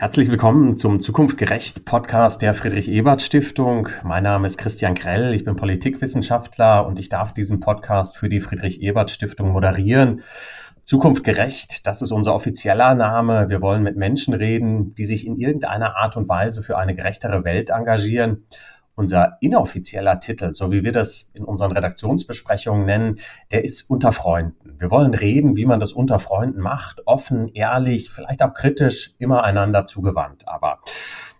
Herzlich willkommen zum Zukunftgerecht Podcast der Friedrich Ebert Stiftung. Mein Name ist Christian Grell, ich bin Politikwissenschaftler und ich darf diesen Podcast für die Friedrich Ebert Stiftung moderieren. Zukunftgerecht, das ist unser offizieller Name. Wir wollen mit Menschen reden, die sich in irgendeiner Art und Weise für eine gerechtere Welt engagieren. Unser inoffizieller Titel, so wie wir das in unseren Redaktionsbesprechungen nennen, der ist unter Freunden. Wir wollen reden, wie man das unter Freunden macht, offen, ehrlich, vielleicht auch kritisch, immer einander zugewandt. Aber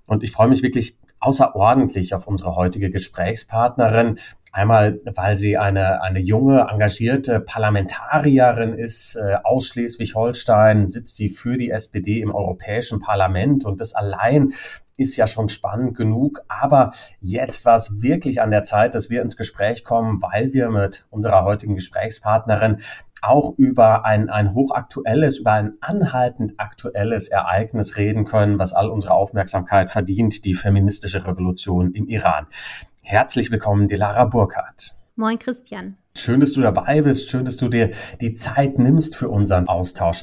und ich freue mich wirklich außerordentlich auf unsere heutige Gesprächspartnerin. Einmal, weil sie eine, eine junge, engagierte Parlamentarierin ist, äh, aus Schleswig-Holstein sitzt sie für die SPD im Europäischen Parlament und das allein ist ja schon spannend genug. Aber jetzt war es wirklich an der Zeit, dass wir ins Gespräch kommen, weil wir mit unserer heutigen Gesprächspartnerin auch über ein, ein hochaktuelles, über ein anhaltend aktuelles Ereignis reden können, was all unsere Aufmerksamkeit verdient, die feministische Revolution im Iran. Herzlich willkommen, Delara Burkhardt. Moin, Christian. Schön, dass du dabei bist. Schön, dass du dir die Zeit nimmst für unseren Austausch.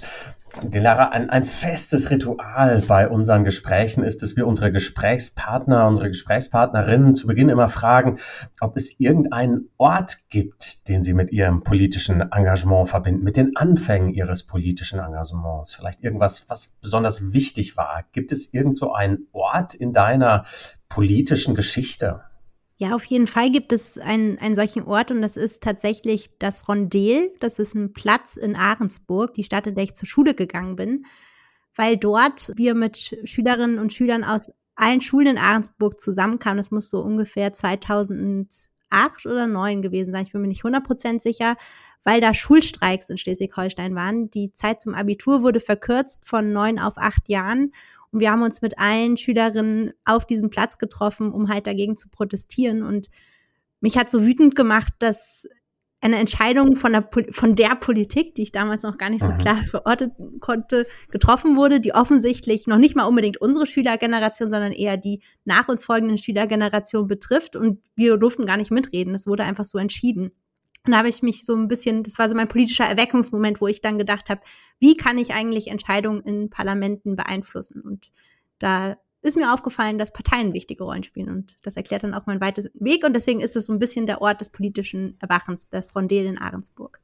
Delara, ein, ein festes Ritual bei unseren Gesprächen ist, dass wir unsere Gesprächspartner, unsere Gesprächspartnerinnen zu Beginn immer fragen, ob es irgendeinen Ort gibt, den sie mit ihrem politischen Engagement verbinden, mit den Anfängen ihres politischen Engagements. Vielleicht irgendwas, was besonders wichtig war. Gibt es irgend so einen Ort in deiner politischen Geschichte? Ja, auf jeden Fall gibt es einen, einen solchen Ort und das ist tatsächlich das Rondel. Das ist ein Platz in Ahrensburg, die Stadt, in der ich zur Schule gegangen bin, weil dort wir mit Schülerinnen und Schülern aus allen Schulen in Ahrensburg zusammenkamen. Das muss so ungefähr 2008 oder 2009 gewesen sein. Ich bin mir nicht 100% sicher, weil da Schulstreiks in Schleswig-Holstein waren. Die Zeit zum Abitur wurde verkürzt von neun auf acht Jahren und wir haben uns mit allen Schülerinnen auf diesem Platz getroffen, um halt dagegen zu protestieren. Und mich hat so wütend gemacht, dass eine Entscheidung von der, von der Politik, die ich damals noch gar nicht so mhm. klar verortet konnte, getroffen wurde, die offensichtlich noch nicht mal unbedingt unsere Schülergeneration, sondern eher die nach uns folgenden Schülergeneration betrifft. Und wir durften gar nicht mitreden. Es wurde einfach so entschieden. Und da habe ich mich so ein bisschen, das war so mein politischer Erweckungsmoment, wo ich dann gedacht habe, wie kann ich eigentlich Entscheidungen in Parlamenten beeinflussen? Und da ist mir aufgefallen, dass Parteien wichtige Rollen spielen. Und das erklärt dann auch meinen weitesten Weg. Und deswegen ist es so ein bisschen der Ort des politischen Erwachens, das Rondel in Ahrensburg.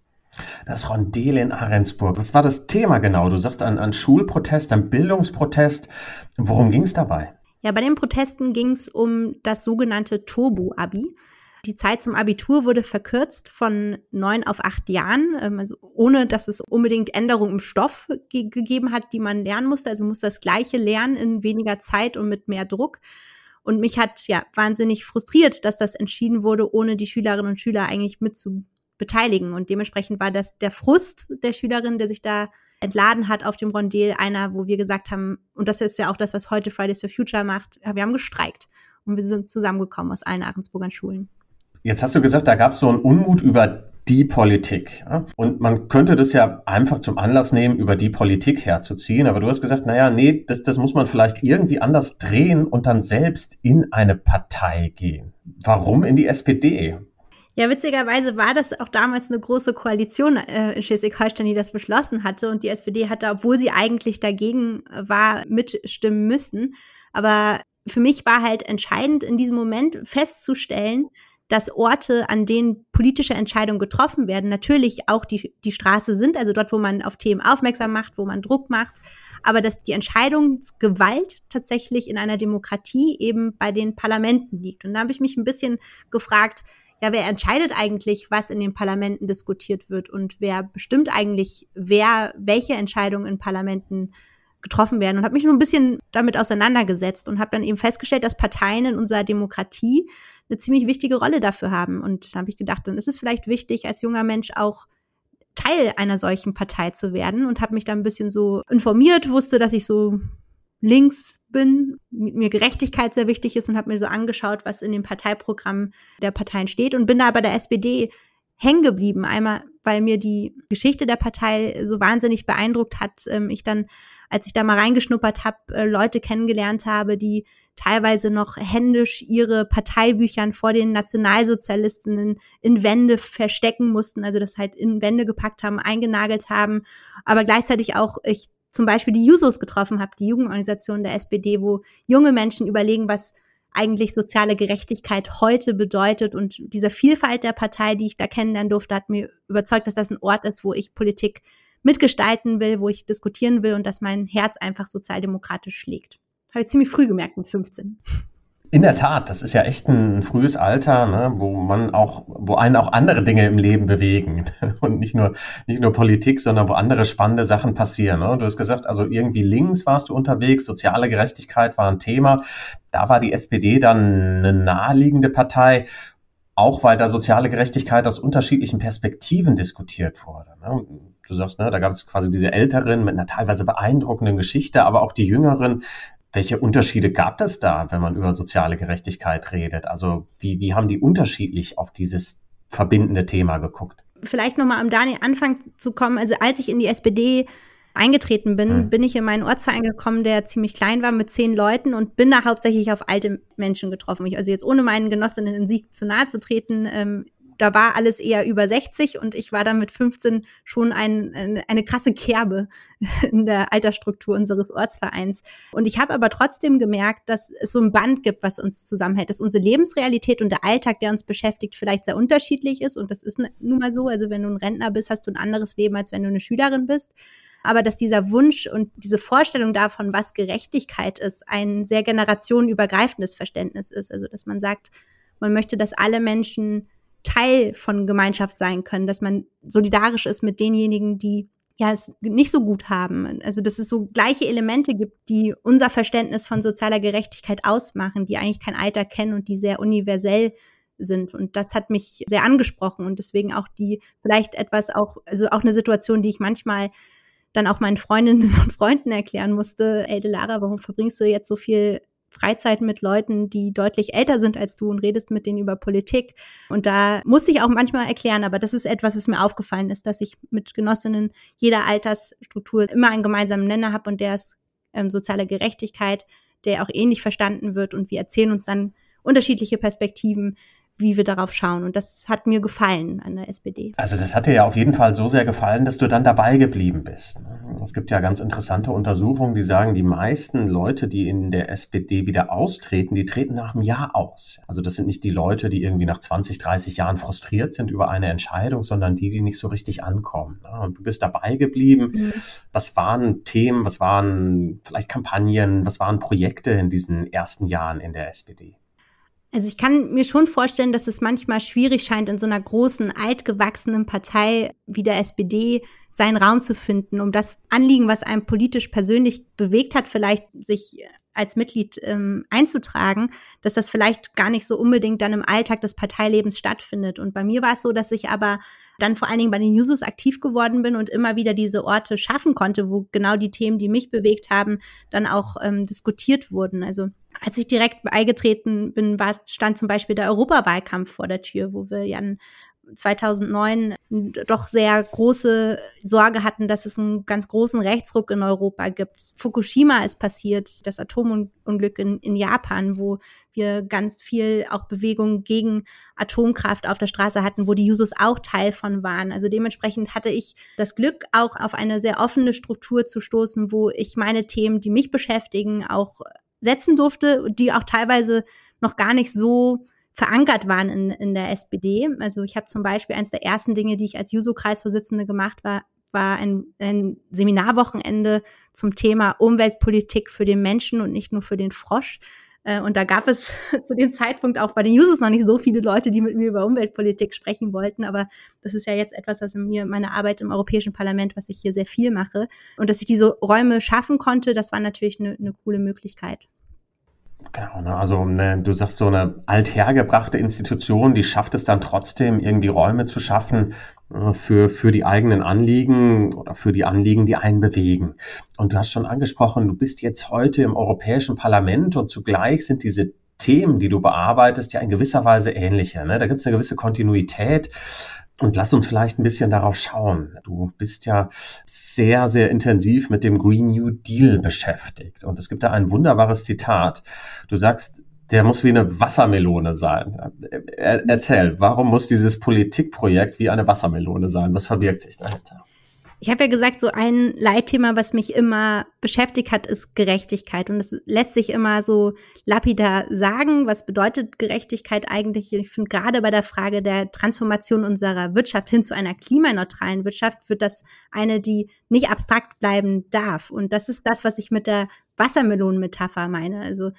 Das Rondel in Ahrensburg. Was war das Thema genau? Du sagst ein, ein Schulprotest, ein Bildungsprotest. Worum ging es dabei? Ja, bei den Protesten ging es um das sogenannte Turbo-Abi. Die Zeit zum Abitur wurde verkürzt von neun auf acht Jahren, ähm, also ohne dass es unbedingt Änderungen im Stoff ge gegeben hat, die man lernen musste. Also man musste das Gleiche lernen in weniger Zeit und mit mehr Druck. Und mich hat ja wahnsinnig frustriert, dass das entschieden wurde, ohne die Schülerinnen und Schüler eigentlich mit zu beteiligen. Und dementsprechend war das der Frust der Schülerin, der sich da entladen hat auf dem Rondel, einer, wo wir gesagt haben, und das ist ja auch das, was heute Fridays for Future macht, wir haben gestreikt und wir sind zusammengekommen aus allen Ahrensburger Schulen. Jetzt hast du gesagt, da gab es so einen Unmut über die Politik. Und man könnte das ja einfach zum Anlass nehmen, über die Politik herzuziehen. Aber du hast gesagt, naja, nee, das, das muss man vielleicht irgendwie anders drehen und dann selbst in eine Partei gehen. Warum in die SPD? Ja, witzigerweise war das auch damals eine große Koalition äh, in Schleswig-Holstein, die das beschlossen hatte. Und die SPD hatte, obwohl sie eigentlich dagegen war, mitstimmen müssen. Aber für mich war halt entscheidend in diesem Moment festzustellen, dass Orte, an denen politische Entscheidungen getroffen werden, natürlich auch die, die Straße sind, also dort, wo man auf Themen aufmerksam macht, wo man Druck macht, aber dass die Entscheidungsgewalt tatsächlich in einer Demokratie eben bei den Parlamenten liegt. Und da habe ich mich ein bisschen gefragt, ja, wer entscheidet eigentlich, was in den Parlamenten diskutiert wird und wer bestimmt eigentlich, wer welche Entscheidungen in Parlamenten getroffen werden und habe mich nur ein bisschen damit auseinandergesetzt und habe dann eben festgestellt, dass Parteien in unserer Demokratie eine ziemlich wichtige Rolle dafür haben. Und da habe ich gedacht, dann ist es vielleicht wichtig, als junger Mensch auch Teil einer solchen Partei zu werden und habe mich da ein bisschen so informiert, wusste, dass ich so links bin, mir Gerechtigkeit sehr wichtig ist und habe mir so angeschaut, was in dem Parteiprogramm der Parteien steht und bin da bei der SPD hängen geblieben. Einmal, weil mir die Geschichte der Partei so wahnsinnig beeindruckt hat. Ähm, ich dann, als ich da mal reingeschnuppert habe, äh, Leute kennengelernt habe, die teilweise noch händisch ihre Parteibüchern vor den Nationalsozialisten in, in Wände verstecken mussten, also das halt in Wände gepackt haben, eingenagelt haben, aber gleichzeitig auch ich zum Beispiel die Jusos getroffen habe, die Jugendorganisation der SPD, wo junge Menschen überlegen, was eigentlich soziale Gerechtigkeit heute bedeutet. Und diese Vielfalt der Partei, die ich da kennenlernen durfte, hat mir überzeugt, dass das ein Ort ist, wo ich Politik mitgestalten will, wo ich diskutieren will und dass mein Herz einfach sozialdemokratisch schlägt. Habe ich ziemlich früh gemerkt mit 15. In der Tat, das ist ja echt ein frühes Alter, ne, wo man auch, wo einen auch andere Dinge im Leben bewegen und nicht nur nicht nur Politik, sondern wo andere spannende Sachen passieren. Ne? Du hast gesagt, also irgendwie links warst du unterwegs, soziale Gerechtigkeit war ein Thema. Da war die SPD dann eine naheliegende Partei, auch weil da soziale Gerechtigkeit aus unterschiedlichen Perspektiven diskutiert wurde. Ne? Du sagst, ne, da gab es quasi diese Älteren mit einer teilweise beeindruckenden Geschichte, aber auch die Jüngeren, welche Unterschiede gab es da, wenn man über soziale Gerechtigkeit redet? Also wie, wie haben die unterschiedlich auf dieses verbindende Thema geguckt? Vielleicht nochmal am Daniel Anfang zu kommen. Also als ich in die SPD eingetreten bin, hm. bin ich in meinen Ortsverein gekommen, der ziemlich klein war mit zehn Leuten und bin da hauptsächlich auf alte Menschen getroffen. Ich, also jetzt ohne meinen Genossinnen in Sieg zu nahe zu treten, ähm, da war alles eher über 60 und ich war dann mit 15 schon ein, eine, eine krasse Kerbe in der Altersstruktur unseres Ortsvereins. Und ich habe aber trotzdem gemerkt, dass es so ein Band gibt, was uns zusammenhält, dass unsere Lebensrealität und der Alltag, der uns beschäftigt, vielleicht sehr unterschiedlich ist. Und das ist nun mal so. Also wenn du ein Rentner bist, hast du ein anderes Leben, als wenn du eine Schülerin bist. Aber dass dieser Wunsch und diese Vorstellung davon, was Gerechtigkeit ist, ein sehr generationenübergreifendes Verständnis ist. Also dass man sagt, man möchte, dass alle Menschen Teil von Gemeinschaft sein können, dass man solidarisch ist mit denjenigen, die ja es nicht so gut haben. Also dass es so gleiche Elemente gibt, die unser Verständnis von sozialer Gerechtigkeit ausmachen, die eigentlich kein Alter kennen und die sehr universell sind. Und das hat mich sehr angesprochen und deswegen auch die vielleicht etwas auch, also auch eine Situation, die ich manchmal dann auch meinen Freundinnen und Freunden erklären musste, ey Lara, warum verbringst du jetzt so viel Freizeit mit Leuten, die deutlich älter sind als du und redest mit denen über Politik. Und da musste ich auch manchmal erklären, aber das ist etwas, was mir aufgefallen ist, dass ich mit Genossinnen jeder Altersstruktur immer einen gemeinsamen Nenner habe und der ist ähm, soziale Gerechtigkeit, der auch ähnlich verstanden wird und wir erzählen uns dann unterschiedliche Perspektiven, wie wir darauf schauen. Und das hat mir gefallen an der SPD. Also das hat dir ja auf jeden Fall so sehr gefallen, dass du dann dabei geblieben bist. Ne? Es gibt ja ganz interessante Untersuchungen, die sagen, die meisten Leute, die in der SPD wieder austreten, die treten nach einem Jahr aus. Also das sind nicht die Leute, die irgendwie nach 20, 30 Jahren frustriert sind über eine Entscheidung, sondern die, die nicht so richtig ankommen. Ne? Und du bist dabei geblieben. Mhm. Was waren Themen, was waren vielleicht Kampagnen, was waren Projekte in diesen ersten Jahren in der SPD? Also ich kann mir schon vorstellen, dass es manchmal schwierig scheint, in so einer großen, altgewachsenen Partei wie der SPD seinen Raum zu finden, um das Anliegen, was einem politisch persönlich bewegt hat, vielleicht sich als Mitglied ähm, einzutragen, dass das vielleicht gar nicht so unbedingt dann im Alltag des Parteilebens stattfindet. Und bei mir war es so, dass ich aber dann vor allen Dingen bei den Jusos aktiv geworden bin und immer wieder diese Orte schaffen konnte, wo genau die Themen, die mich bewegt haben, dann auch ähm, diskutiert wurden. Also als ich direkt beigetreten bin, war, stand zum Beispiel der Europawahlkampf vor der Tür, wo wir ja 2009 doch sehr große Sorge hatten, dass es einen ganz großen Rechtsruck in Europa gibt. Fukushima ist passiert, das Atomunglück in, in Japan, wo wir ganz viel auch Bewegung gegen Atomkraft auf der Straße hatten, wo die Jusos auch Teil von waren. Also dementsprechend hatte ich das Glück, auch auf eine sehr offene Struktur zu stoßen, wo ich meine Themen, die mich beschäftigen, auch setzen durfte, die auch teilweise noch gar nicht so verankert waren in, in der SPD. Also ich habe zum Beispiel eines der ersten Dinge, die ich als Juso-Kreisvorsitzende gemacht war, war ein, ein Seminarwochenende zum Thema Umweltpolitik für den Menschen und nicht nur für den Frosch. Äh, und da gab es zu dem Zeitpunkt auch bei den Users noch nicht so viele Leute, die mit mir über Umweltpolitik sprechen wollten. Aber das ist ja jetzt etwas, was in mir meine Arbeit im Europäischen Parlament, was ich hier sehr viel mache. Und dass ich diese Räume schaffen konnte, das war natürlich eine, eine coole Möglichkeit. Genau, ne? also ne, du sagst so eine althergebrachte Institution, die schafft es dann trotzdem, irgendwie Räume zu schaffen äh, für, für die eigenen Anliegen oder für die Anliegen, die einen bewegen. Und du hast schon angesprochen, du bist jetzt heute im Europäischen Parlament und zugleich sind diese Themen, die du bearbeitest, ja in gewisser Weise ähnliche. Ne? Da gibt es eine gewisse Kontinuität. Und lass uns vielleicht ein bisschen darauf schauen. Du bist ja sehr, sehr intensiv mit dem Green New Deal beschäftigt. Und es gibt da ein wunderbares Zitat. Du sagst, der muss wie eine Wassermelone sein. Erzähl, warum muss dieses Politikprojekt wie eine Wassermelone sein? Was verbirgt sich dahinter? Ich habe ja gesagt, so ein Leitthema, was mich immer beschäftigt hat, ist Gerechtigkeit. Und es lässt sich immer so lapidar sagen. Was bedeutet Gerechtigkeit eigentlich? Ich finde, gerade bei der Frage der Transformation unserer Wirtschaft hin zu einer klimaneutralen Wirtschaft wird das eine, die nicht abstrakt bleiben darf. Und das ist das, was ich mit der Wassermelonenmetapher meine. Also,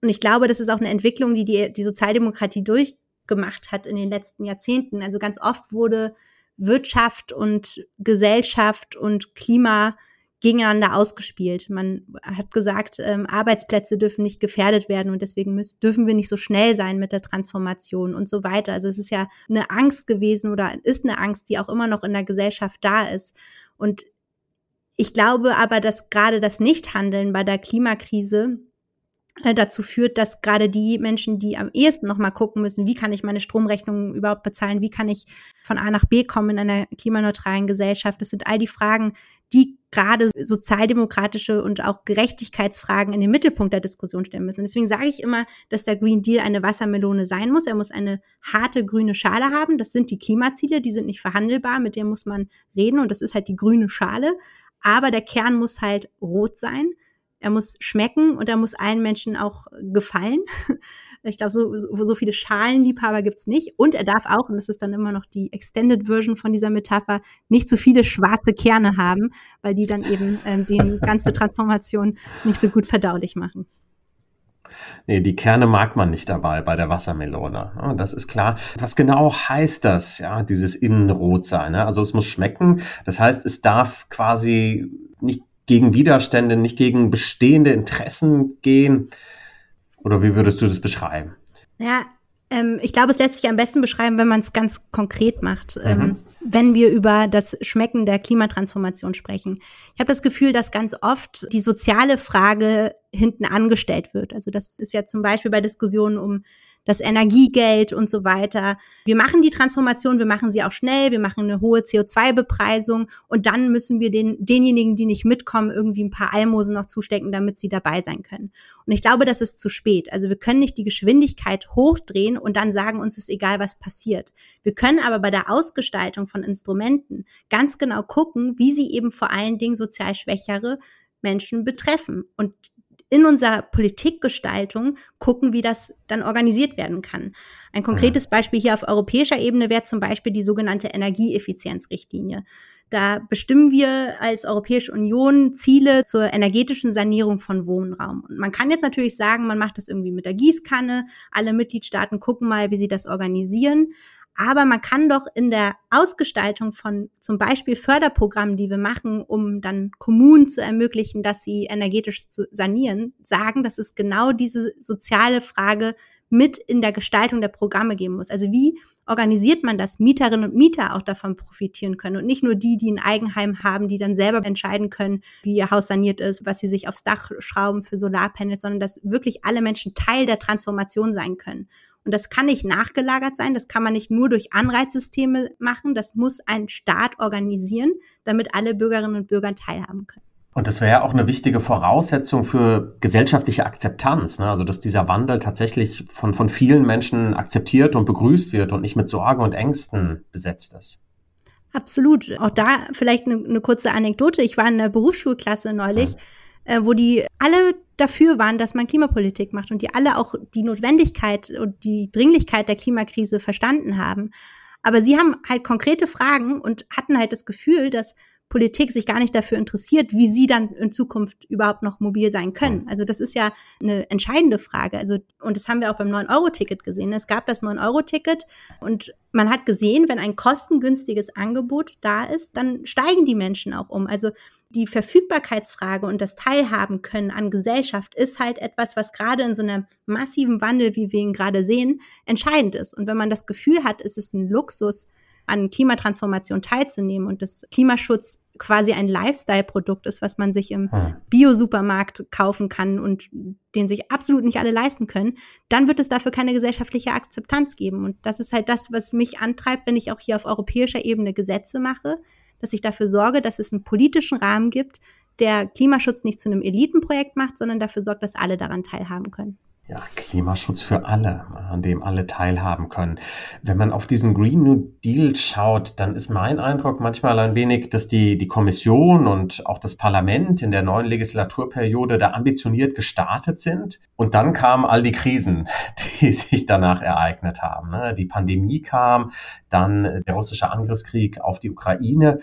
und ich glaube, das ist auch eine Entwicklung, die die, die Sozialdemokratie durchgemacht hat in den letzten Jahrzehnten. Also ganz oft wurde Wirtschaft und Gesellschaft und Klima gegeneinander ausgespielt. Man hat gesagt, ähm, Arbeitsplätze dürfen nicht gefährdet werden und deswegen müssen, dürfen wir nicht so schnell sein mit der Transformation und so weiter. Also es ist ja eine Angst gewesen oder ist eine Angst, die auch immer noch in der Gesellschaft da ist. Und ich glaube aber, dass gerade das Nichthandeln bei der Klimakrise dazu führt, dass gerade die Menschen, die am ehesten nochmal gucken müssen, wie kann ich meine Stromrechnung überhaupt bezahlen, wie kann ich von A nach B kommen in einer klimaneutralen Gesellschaft, das sind all die Fragen, die gerade sozialdemokratische und auch Gerechtigkeitsfragen in den Mittelpunkt der Diskussion stellen müssen. deswegen sage ich immer, dass der Green Deal eine Wassermelone sein muss. Er muss eine harte grüne Schale haben. Das sind die Klimaziele, die sind nicht verhandelbar, mit denen muss man reden und das ist halt die grüne Schale. Aber der Kern muss halt rot sein er muss schmecken und er muss allen Menschen auch gefallen. Ich glaube, so, so, so viele Schalenliebhaber gibt's nicht. Und er darf auch, und das ist dann immer noch die Extended Version von dieser Metapher, nicht zu viele schwarze Kerne haben, weil die dann eben ähm, die ganze Transformation nicht so gut verdaulich machen. Nee, die Kerne mag man nicht dabei bei der Wassermelone. Das ist klar. Was genau heißt das, ja, dieses Innenrot sein? Ne? Also es muss schmecken. Das heißt, es darf quasi nicht gegen Widerstände, nicht gegen bestehende Interessen gehen? Oder wie würdest du das beschreiben? Ja, ähm, ich glaube, es lässt sich am besten beschreiben, wenn man es ganz konkret macht. Mhm. Ähm, wenn wir über das Schmecken der Klimatransformation sprechen. Ich habe das Gefühl, dass ganz oft die soziale Frage hinten angestellt wird. Also das ist ja zum Beispiel bei Diskussionen um das Energiegeld und so weiter. Wir machen die Transformation, wir machen sie auch schnell, wir machen eine hohe CO2-Bepreisung und dann müssen wir den, denjenigen, die nicht mitkommen, irgendwie ein paar Almosen noch zustecken, damit sie dabei sein können. Und ich glaube, das ist zu spät. Also wir können nicht die Geschwindigkeit hochdrehen und dann sagen, uns ist egal, was passiert. Wir können aber bei der Ausgestaltung von Instrumenten ganz genau gucken, wie sie eben vor allen Dingen sozial schwächere Menschen betreffen. Und in unserer Politikgestaltung gucken, wie das dann organisiert werden kann. Ein konkretes Beispiel hier auf europäischer Ebene wäre zum Beispiel die sogenannte Energieeffizienzrichtlinie. Da bestimmen wir als Europäische Union Ziele zur energetischen Sanierung von Wohnraum. Und man kann jetzt natürlich sagen, man macht das irgendwie mit der Gießkanne. Alle Mitgliedstaaten gucken mal, wie sie das organisieren. Aber man kann doch in der Ausgestaltung von zum Beispiel Förderprogrammen, die wir machen, um dann Kommunen zu ermöglichen, dass sie energetisch zu sanieren, sagen, dass es genau diese soziale Frage mit in der Gestaltung der Programme geben muss. Also wie organisiert man das, Mieterinnen und Mieter auch davon profitieren können und nicht nur die, die ein Eigenheim haben, die dann selber entscheiden können, wie ihr Haus saniert ist, was sie sich aufs Dach schrauben für Solarpanels, sondern dass wirklich alle Menschen Teil der Transformation sein können. Und das kann nicht nachgelagert sein, das kann man nicht nur durch Anreizsysteme machen, das muss ein Staat organisieren, damit alle Bürgerinnen und Bürger teilhaben können. Und das wäre ja auch eine wichtige Voraussetzung für gesellschaftliche Akzeptanz, ne? also dass dieser Wandel tatsächlich von, von vielen Menschen akzeptiert und begrüßt wird und nicht mit Sorgen und Ängsten besetzt ist. Absolut. Auch da vielleicht eine, eine kurze Anekdote. Ich war in der Berufsschulklasse neulich. Ja äh, wo die alle dafür waren, dass man Klimapolitik macht und die alle auch die Notwendigkeit und die Dringlichkeit der Klimakrise verstanden haben. Aber sie haben halt konkrete Fragen und hatten halt das Gefühl, dass Politik sich gar nicht dafür interessiert, wie sie dann in Zukunft überhaupt noch mobil sein können. Also das ist ja eine entscheidende Frage. Also, und das haben wir auch beim 9-Euro-Ticket gesehen. Es gab das 9-Euro-Ticket und man hat gesehen, wenn ein kostengünstiges Angebot da ist, dann steigen die Menschen auch um. Also die Verfügbarkeitsfrage und das Teilhaben können an Gesellschaft ist halt etwas, was gerade in so einem massiven Wandel, wie wir ihn gerade sehen, entscheidend ist. Und wenn man das Gefühl hat, ist es ein Luxus, an Klimatransformation teilzunehmen und das Klimaschutz quasi ein Lifestyle-Produkt ist, was man sich im hm. Bio-Supermarkt kaufen kann und den sich absolut nicht alle leisten können, dann wird es dafür keine gesellschaftliche Akzeptanz geben. Und das ist halt das, was mich antreibt, wenn ich auch hier auf europäischer Ebene Gesetze mache, dass ich dafür sorge, dass es einen politischen Rahmen gibt, der Klimaschutz nicht zu einem Elitenprojekt macht, sondern dafür sorgt, dass alle daran teilhaben können. Ja, Klimaschutz für alle, an dem alle teilhaben können. Wenn man auf diesen Green New Deal schaut, dann ist mein Eindruck manchmal ein wenig, dass die, die Kommission und auch das Parlament in der neuen Legislaturperiode da ambitioniert gestartet sind. Und dann kamen all die Krisen, die sich danach ereignet haben. Ne? Die Pandemie kam, dann der russische Angriffskrieg auf die Ukraine.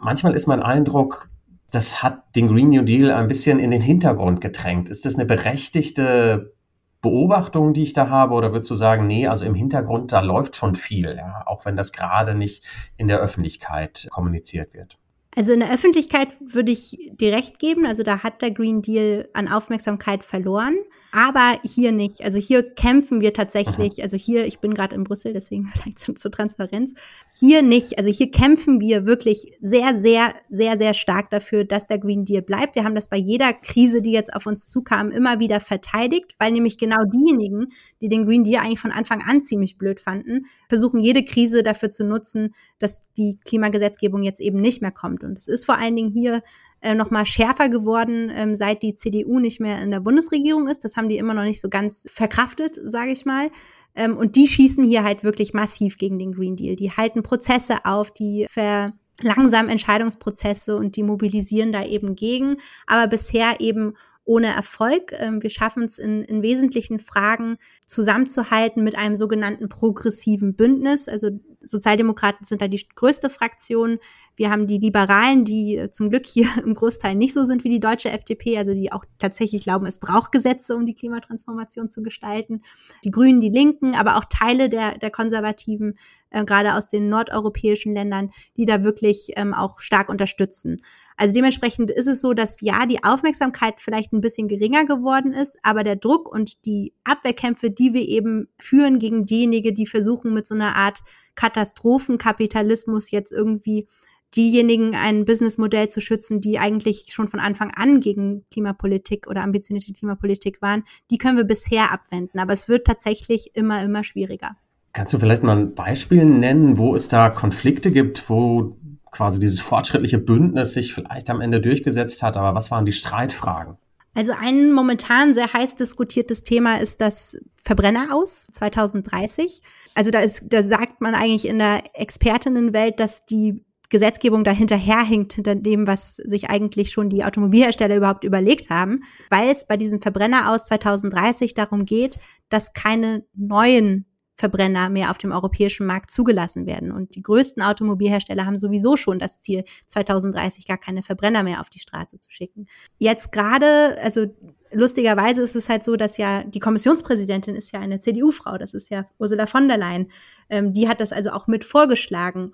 Manchmal ist mein Eindruck, das hat den Green New Deal ein bisschen in den Hintergrund gedrängt. Ist das eine berechtigte Beobachtungen, die ich da habe, oder würdest du sagen, nee, also im Hintergrund, da läuft schon viel, ja, auch wenn das gerade nicht in der Öffentlichkeit kommuniziert wird? Also in der Öffentlichkeit würde ich dir recht geben. Also da hat der Green Deal an Aufmerksamkeit verloren, aber hier nicht. Also hier kämpfen wir tatsächlich. Also hier, ich bin gerade in Brüssel, deswegen vielleicht zur, zur Transparenz. Hier nicht. Also hier kämpfen wir wirklich sehr, sehr, sehr, sehr stark dafür, dass der Green Deal bleibt. Wir haben das bei jeder Krise, die jetzt auf uns zukam, immer wieder verteidigt, weil nämlich genau diejenigen, die den Green Deal eigentlich von Anfang an ziemlich blöd fanden, versuchen jede Krise dafür zu nutzen, dass die Klimagesetzgebung jetzt eben nicht mehr kommt. Und es ist vor allen Dingen hier äh, noch mal schärfer geworden, ähm, seit die CDU nicht mehr in der Bundesregierung ist. Das haben die immer noch nicht so ganz verkraftet, sage ich mal. Ähm, und die schießen hier halt wirklich massiv gegen den Green Deal. Die halten Prozesse auf, die verlangsamen Entscheidungsprozesse und die mobilisieren da eben gegen. Aber bisher eben ohne Erfolg. Ähm, wir schaffen es in, in wesentlichen Fragen zusammenzuhalten mit einem sogenannten progressiven Bündnis. Also Sozialdemokraten sind da die größte Fraktion. Wir haben die Liberalen, die äh, zum Glück hier im Großteil nicht so sind wie die deutsche FDP, also die auch tatsächlich glauben, es braucht Gesetze, um die Klimatransformation zu gestalten. Die Grünen, die Linken, aber auch Teile der, der Konservativen, äh, gerade aus den nordeuropäischen Ländern, die da wirklich ähm, auch stark unterstützen. Also dementsprechend ist es so, dass ja, die Aufmerksamkeit vielleicht ein bisschen geringer geworden ist, aber der Druck und die Abwehrkämpfe, die wir eben führen gegen diejenigen, die versuchen mit so einer Art Katastrophenkapitalismus jetzt irgendwie diejenigen ein Businessmodell zu schützen, die eigentlich schon von Anfang an gegen Klimapolitik oder ambitionierte Klimapolitik waren, die können wir bisher abwenden. Aber es wird tatsächlich immer, immer schwieriger. Kannst du vielleicht mal ein Beispiel nennen, wo es da Konflikte gibt, wo quasi dieses fortschrittliche Bündnis sich vielleicht am Ende durchgesetzt hat, aber was waren die Streitfragen? Also ein momentan sehr heiß diskutiertes Thema ist das Verbrenner aus 2030. Also da ist, da sagt man eigentlich in der Expertinnenwelt, dass die Gesetzgebung da hinterherhinkt hinter dem, was sich eigentlich schon die Automobilhersteller überhaupt überlegt haben, weil es bei diesem Verbrenner aus 2030 darum geht, dass keine neuen Verbrenner mehr auf dem europäischen Markt zugelassen werden. Und die größten Automobilhersteller haben sowieso schon das Ziel, 2030 gar keine Verbrenner mehr auf die Straße zu schicken. Jetzt gerade, also lustigerweise ist es halt so, dass ja die Kommissionspräsidentin ist ja eine CDU-Frau, das ist ja Ursula von der Leyen. Ähm, die hat das also auch mit vorgeschlagen.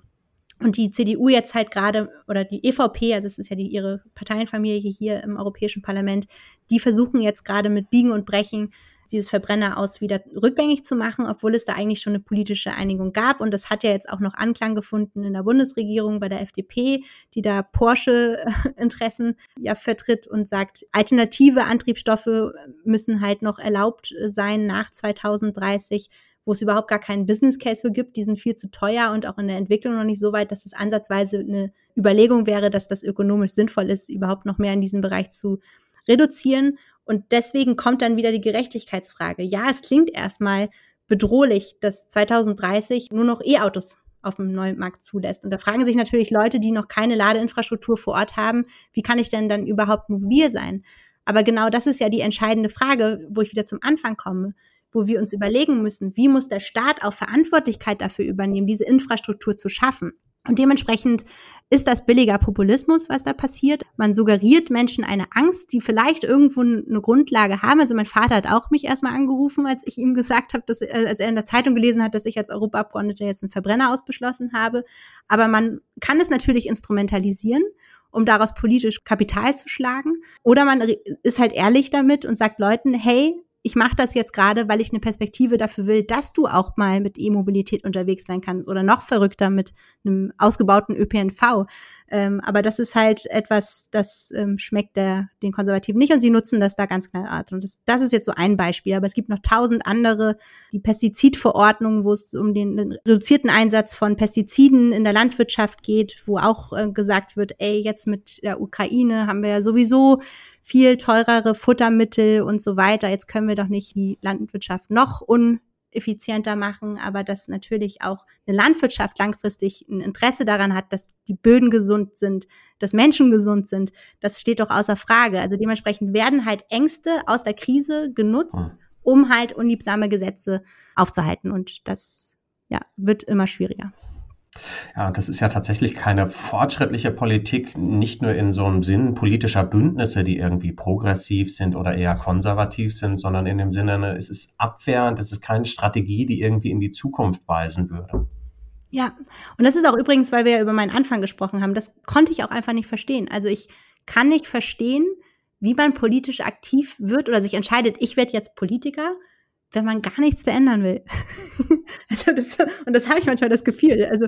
Und die CDU jetzt halt gerade, oder die EVP, also es ist ja die, ihre Parteienfamilie hier im Europäischen Parlament, die versuchen jetzt gerade mit Biegen und Brechen dieses Verbrenner aus wieder rückgängig zu machen, obwohl es da eigentlich schon eine politische Einigung gab. Und das hat ja jetzt auch noch Anklang gefunden in der Bundesregierung bei der FDP, die da Porsche-Interessen ja vertritt und sagt, alternative Antriebsstoffe müssen halt noch erlaubt sein nach 2030 wo es überhaupt gar keinen Business Case für gibt. Die sind viel zu teuer und auch in der Entwicklung noch nicht so weit, dass es ansatzweise eine Überlegung wäre, dass das ökonomisch sinnvoll ist, überhaupt noch mehr in diesem Bereich zu reduzieren. Und deswegen kommt dann wieder die Gerechtigkeitsfrage. Ja, es klingt erstmal bedrohlich, dass 2030 nur noch E-Autos auf dem neuen Markt zulässt. Und da fragen sich natürlich Leute, die noch keine Ladeinfrastruktur vor Ort haben, wie kann ich denn dann überhaupt mobil sein? Aber genau das ist ja die entscheidende Frage, wo ich wieder zum Anfang komme, wo wir uns überlegen müssen, wie muss der Staat auch Verantwortlichkeit dafür übernehmen, diese Infrastruktur zu schaffen? Und dementsprechend ist das billiger Populismus, was da passiert. Man suggeriert Menschen eine Angst, die vielleicht irgendwo eine Grundlage haben. Also mein Vater hat auch mich erstmal angerufen, als ich ihm gesagt habe, dass, äh, als er in der Zeitung gelesen hat, dass ich als Europaabgeordnete jetzt einen Verbrenner ausbeschlossen habe. Aber man kann es natürlich instrumentalisieren um daraus politisch Kapital zu schlagen. Oder man ist halt ehrlich damit und sagt Leuten, hey, ich mache das jetzt gerade, weil ich eine Perspektive dafür will, dass du auch mal mit E-Mobilität unterwegs sein kannst oder noch verrückter mit einem ausgebauten ÖPNV. Ähm, aber das ist halt etwas, das ähm, schmeckt der, den Konservativen nicht und sie nutzen das da ganz knallhart. Und das, das ist jetzt so ein Beispiel. Aber es gibt noch tausend andere, die Pestizidverordnungen, wo es um den, den reduzierten Einsatz von Pestiziden in der Landwirtschaft geht, wo auch äh, gesagt wird, ey, jetzt mit der Ukraine haben wir ja sowieso viel teurere Futtermittel und so weiter. Jetzt können wir doch nicht die Landwirtschaft noch uneffizienter machen, aber dass natürlich auch eine Landwirtschaft langfristig ein Interesse daran hat, dass die Böden gesund sind, dass Menschen gesund sind, das steht doch außer Frage. Also dementsprechend werden halt Ängste aus der Krise genutzt, hm. um halt unliebsame Gesetze aufzuhalten und das ja, wird immer schwieriger. Ja, das ist ja tatsächlich keine fortschrittliche Politik, nicht nur in so einem Sinn politischer Bündnisse, die irgendwie progressiv sind oder eher konservativ sind, sondern in dem Sinne, ne, es ist abwehrend, es ist keine Strategie, die irgendwie in die Zukunft weisen würde. Ja, und das ist auch übrigens, weil wir ja über meinen Anfang gesprochen haben, das konnte ich auch einfach nicht verstehen. Also ich kann nicht verstehen, wie man politisch aktiv wird oder sich entscheidet, ich werde jetzt Politiker wenn man gar nichts verändern will. also das, und das habe ich manchmal das Gefühl. Also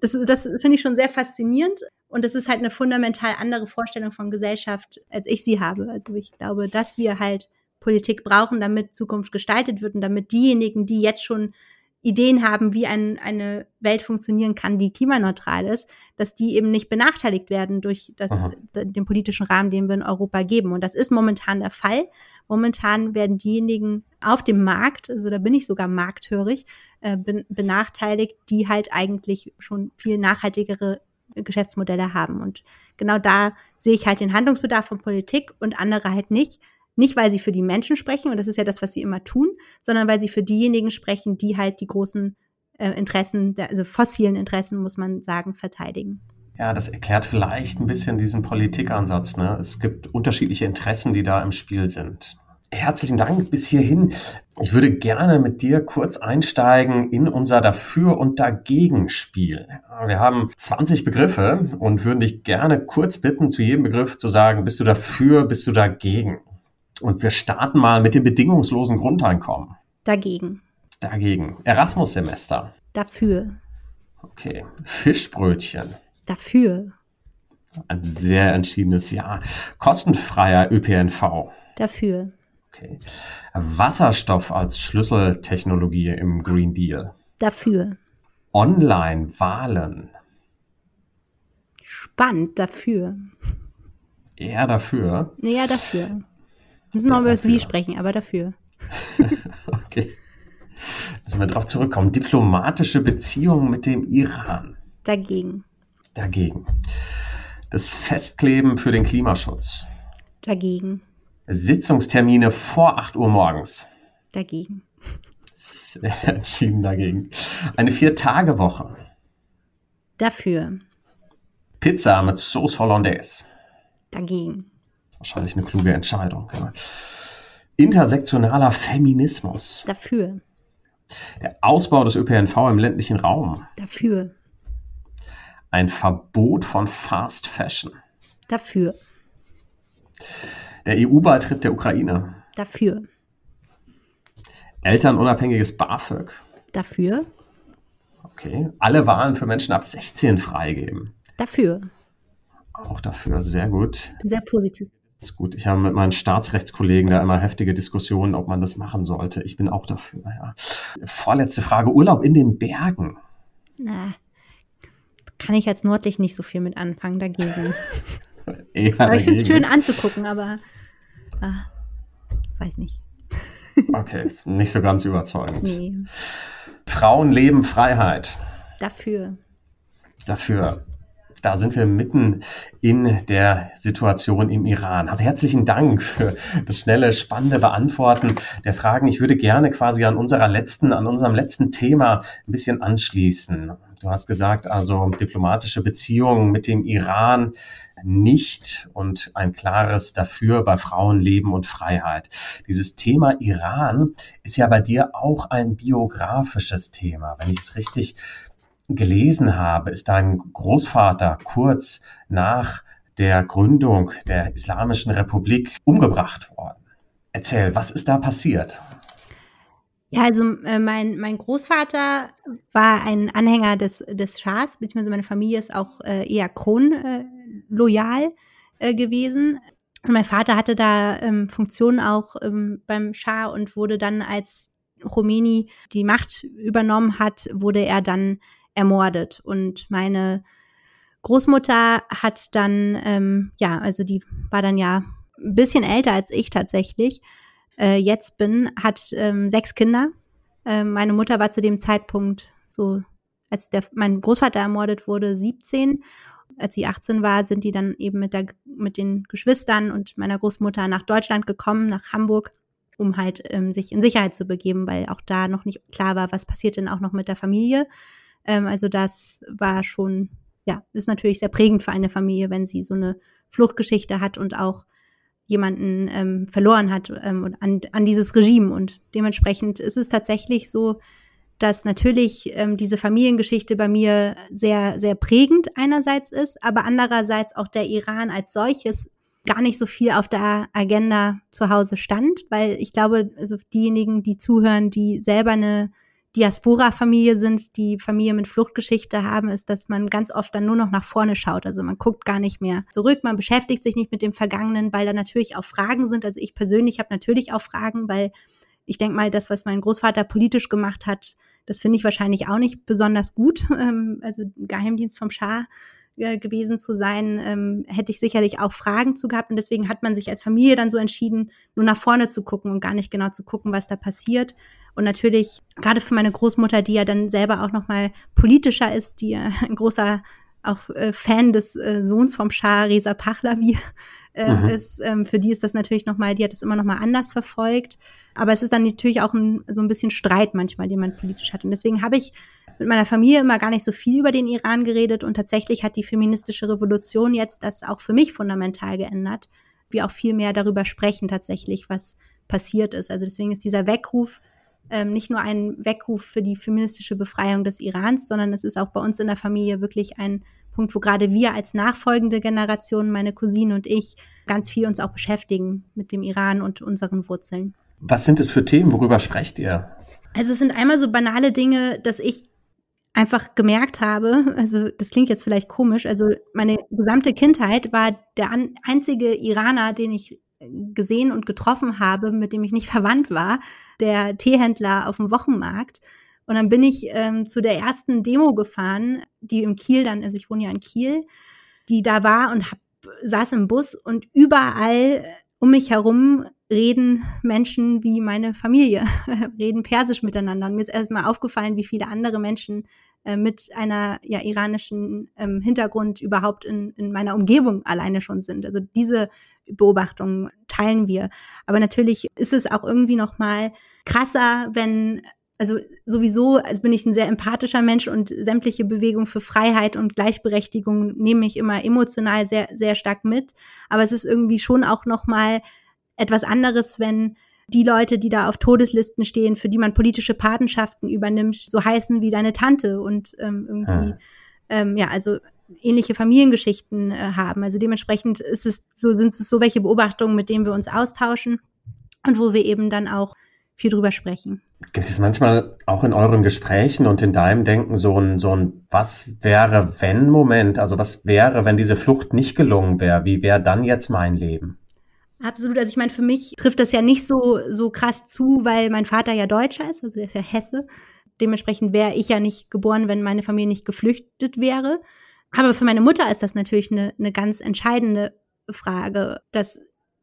das, das finde ich schon sehr faszinierend. Und das ist halt eine fundamental andere Vorstellung von Gesellschaft, als ich sie habe. Also ich glaube, dass wir halt Politik brauchen, damit Zukunft gestaltet wird und damit diejenigen, die jetzt schon Ideen haben, wie ein, eine Welt funktionieren kann, die klimaneutral ist, dass die eben nicht benachteiligt werden durch das, den politischen Rahmen, den wir in Europa geben. Und das ist momentan der Fall. Momentan werden diejenigen auf dem Markt, also da bin ich sogar markthörig, äh, benachteiligt, die halt eigentlich schon viel nachhaltigere Geschäftsmodelle haben. Und genau da sehe ich halt den Handlungsbedarf von Politik und andere halt nicht. Nicht, weil sie für die Menschen sprechen, und das ist ja das, was sie immer tun, sondern weil sie für diejenigen sprechen, die halt die großen äh, Interessen, also fossilen Interessen, muss man sagen, verteidigen. Ja, das erklärt vielleicht ein bisschen diesen Politikansatz. Ne? Es gibt unterschiedliche Interessen, die da im Spiel sind. Herzlichen Dank bis hierhin. Ich würde gerne mit dir kurz einsteigen in unser Dafür- und Dagegen-Spiel. Wir haben 20 Begriffe und würden dich gerne kurz bitten, zu jedem Begriff zu sagen, bist du dafür, bist du dagegen? Und wir starten mal mit dem bedingungslosen Grundeinkommen. Dagegen. Dagegen. Erasmus-Semester. Dafür. Okay. Fischbrötchen. Dafür. Ein sehr entschiedenes Ja. Kostenfreier ÖPNV. Dafür. Okay. Wasserstoff als Schlüsseltechnologie im Green Deal. Dafür. Online-Wahlen. Spannend, dafür. Eher dafür. Ja, dafür. Wir müssen noch über das Wie sprechen, aber dafür. okay. Müssen wir darauf zurückkommen. Diplomatische Beziehungen mit dem Iran. Dagegen. Dagegen. Das Festkleben für den Klimaschutz. Dagegen. Sitzungstermine vor 8 Uhr morgens. Dagegen. Sehr entschieden dagegen. Eine Vier-Tage-Woche. Dafür. Pizza mit Sauce Hollandaise. Dagegen wahrscheinlich eine kluge Entscheidung. Ja. Intersektionaler Feminismus. Dafür. Der Ausbau des ÖPNV im ländlichen Raum. Dafür. Ein Verbot von Fast Fashion. Dafür. Der EU-Beitritt der Ukraine. Dafür. Elternunabhängiges BAföG. Dafür. Okay. Alle Wahlen für Menschen ab 16 freigeben. Dafür. Auch dafür, sehr gut. Sehr positiv ist gut. Ich habe mit meinen Staatsrechtskollegen da immer heftige Diskussionen, ob man das machen sollte. Ich bin auch dafür, ja. Vorletzte Frage. Urlaub in den Bergen. Na, kann ich als nördlich nicht so viel mit anfangen dagegen. aber ich finde es schön anzugucken, aber ah, weiß nicht. okay, nicht so ganz überzeugend. Nee. Frauen leben Freiheit. Dafür. Dafür. Da sind wir mitten in der Situation im Iran. Aber herzlichen Dank für das schnelle, spannende Beantworten der Fragen. Ich würde gerne quasi an unserer letzten, an unserem letzten Thema ein bisschen anschließen. Du hast gesagt, also diplomatische Beziehungen mit dem Iran nicht und ein klares dafür bei Frauen Leben und Freiheit. Dieses Thema Iran ist ja bei dir auch ein biografisches Thema. Wenn ich es richtig gelesen habe, ist dein Großvater kurz nach der Gründung der Islamischen Republik umgebracht worden. Erzähl, was ist da passiert? Ja, also äh, mein, mein Großvater war ein Anhänger des, des Schahs, beziehungsweise meine Familie ist auch äh, eher kronloyal äh, äh, gewesen. Und mein Vater hatte da ähm, Funktionen auch ähm, beim Schah und wurde dann, als Khomeini die Macht übernommen hat, wurde er dann ermordet. Und meine Großmutter hat dann, ähm, ja, also die war dann ja ein bisschen älter als ich tatsächlich, äh, jetzt bin, hat ähm, sechs Kinder. Äh, meine Mutter war zu dem Zeitpunkt so, als der, mein Großvater ermordet wurde, 17. Als sie 18 war, sind die dann eben mit, der, mit den Geschwistern und meiner Großmutter nach Deutschland gekommen, nach Hamburg, um halt ähm, sich in Sicherheit zu begeben, weil auch da noch nicht klar war, was passiert denn auch noch mit der Familie. Ähm, also das war schon, ja, ist natürlich sehr prägend für eine Familie, wenn sie so eine Fluchtgeschichte hat und auch jemanden ähm, verloren hat ähm, an, an dieses Regime. Und dementsprechend ist es tatsächlich so, dass natürlich ähm, diese Familiengeschichte bei mir sehr, sehr prägend einerseits ist, aber andererseits auch der Iran als solches gar nicht so viel auf der Agenda zu Hause stand, weil ich glaube, also diejenigen, die zuhören, die selber eine Diaspora-Familie sind, die Familie mit Fluchtgeschichte haben, ist, dass man ganz oft dann nur noch nach vorne schaut. Also man guckt gar nicht mehr zurück, man beschäftigt sich nicht mit dem Vergangenen, weil da natürlich auch Fragen sind. Also ich persönlich habe natürlich auch Fragen, weil ich denke mal, das, was mein Großvater politisch gemacht hat, das finde ich wahrscheinlich auch nicht besonders gut. Ähm, also Geheimdienst vom Schah äh, gewesen zu sein, ähm, hätte ich sicherlich auch Fragen zu gehabt. Und deswegen hat man sich als Familie dann so entschieden, nur nach vorne zu gucken und gar nicht genau zu gucken, was da passiert. Und natürlich, gerade für meine Großmutter, die ja dann selber auch nochmal politischer ist, die ja ein großer auch äh, Fan des äh, Sohns vom Schah, Reza Pahlavi, äh, mhm. ist, ähm, für die ist das natürlich nochmal, die hat es immer nochmal anders verfolgt. Aber es ist dann natürlich auch ein, so ein bisschen Streit manchmal, den man politisch hat. Und deswegen habe ich mit meiner Familie immer gar nicht so viel über den Iran geredet. Und tatsächlich hat die feministische Revolution jetzt das auch für mich fundamental geändert. Wir auch viel mehr darüber sprechen tatsächlich, was passiert ist. Also deswegen ist dieser Weckruf ähm, nicht nur ein Weckruf für die feministische Befreiung des Irans, sondern es ist auch bei uns in der Familie wirklich ein Punkt, wo gerade wir als nachfolgende Generation, meine Cousine und ich, ganz viel uns auch beschäftigen mit dem Iran und unseren Wurzeln. Was sind es für Themen? Worüber sprecht ihr? Also es sind einmal so banale Dinge, dass ich einfach gemerkt habe, also das klingt jetzt vielleicht komisch, also meine gesamte Kindheit war der einzige Iraner, den ich gesehen und getroffen habe, mit dem ich nicht verwandt war, der Teehändler auf dem Wochenmarkt. Und dann bin ich ähm, zu der ersten Demo gefahren, die im Kiel dann, also ich wohne ja in Kiel, die da war und hab, saß im Bus und überall um mich herum reden Menschen wie meine Familie, reden Persisch miteinander. Und mir ist erstmal aufgefallen, wie viele andere Menschen äh, mit einer ja, iranischen ähm, Hintergrund überhaupt in, in meiner Umgebung alleine schon sind. Also diese Beobachtungen teilen wir. Aber natürlich ist es auch irgendwie noch mal krasser, wenn also sowieso also bin ich ein sehr empathischer Mensch und sämtliche Bewegungen für Freiheit und Gleichberechtigung nehme ich immer emotional sehr sehr stark mit. Aber es ist irgendwie schon auch noch mal etwas anderes, wenn die Leute, die da auf Todeslisten stehen, für die man politische Patenschaften übernimmt, so heißen wie deine Tante und ähm, irgendwie, ja. Ähm, ja, also ähnliche Familiengeschichten äh, haben. Also dementsprechend ist es so, sind es so welche Beobachtungen, mit denen wir uns austauschen und wo wir eben dann auch viel drüber sprechen. Gibt es manchmal auch in euren Gesprächen und in deinem Denken so ein, so ein Was wäre, wenn Moment? Also was wäre, wenn diese Flucht nicht gelungen wäre? Wie wäre dann jetzt mein Leben? Absolut. Also ich meine, für mich trifft das ja nicht so, so krass zu, weil mein Vater ja Deutscher ist, also der ist ja Hesse. Dementsprechend wäre ich ja nicht geboren, wenn meine Familie nicht geflüchtet wäre. Aber für meine Mutter ist das natürlich eine, eine ganz entscheidende Frage, dass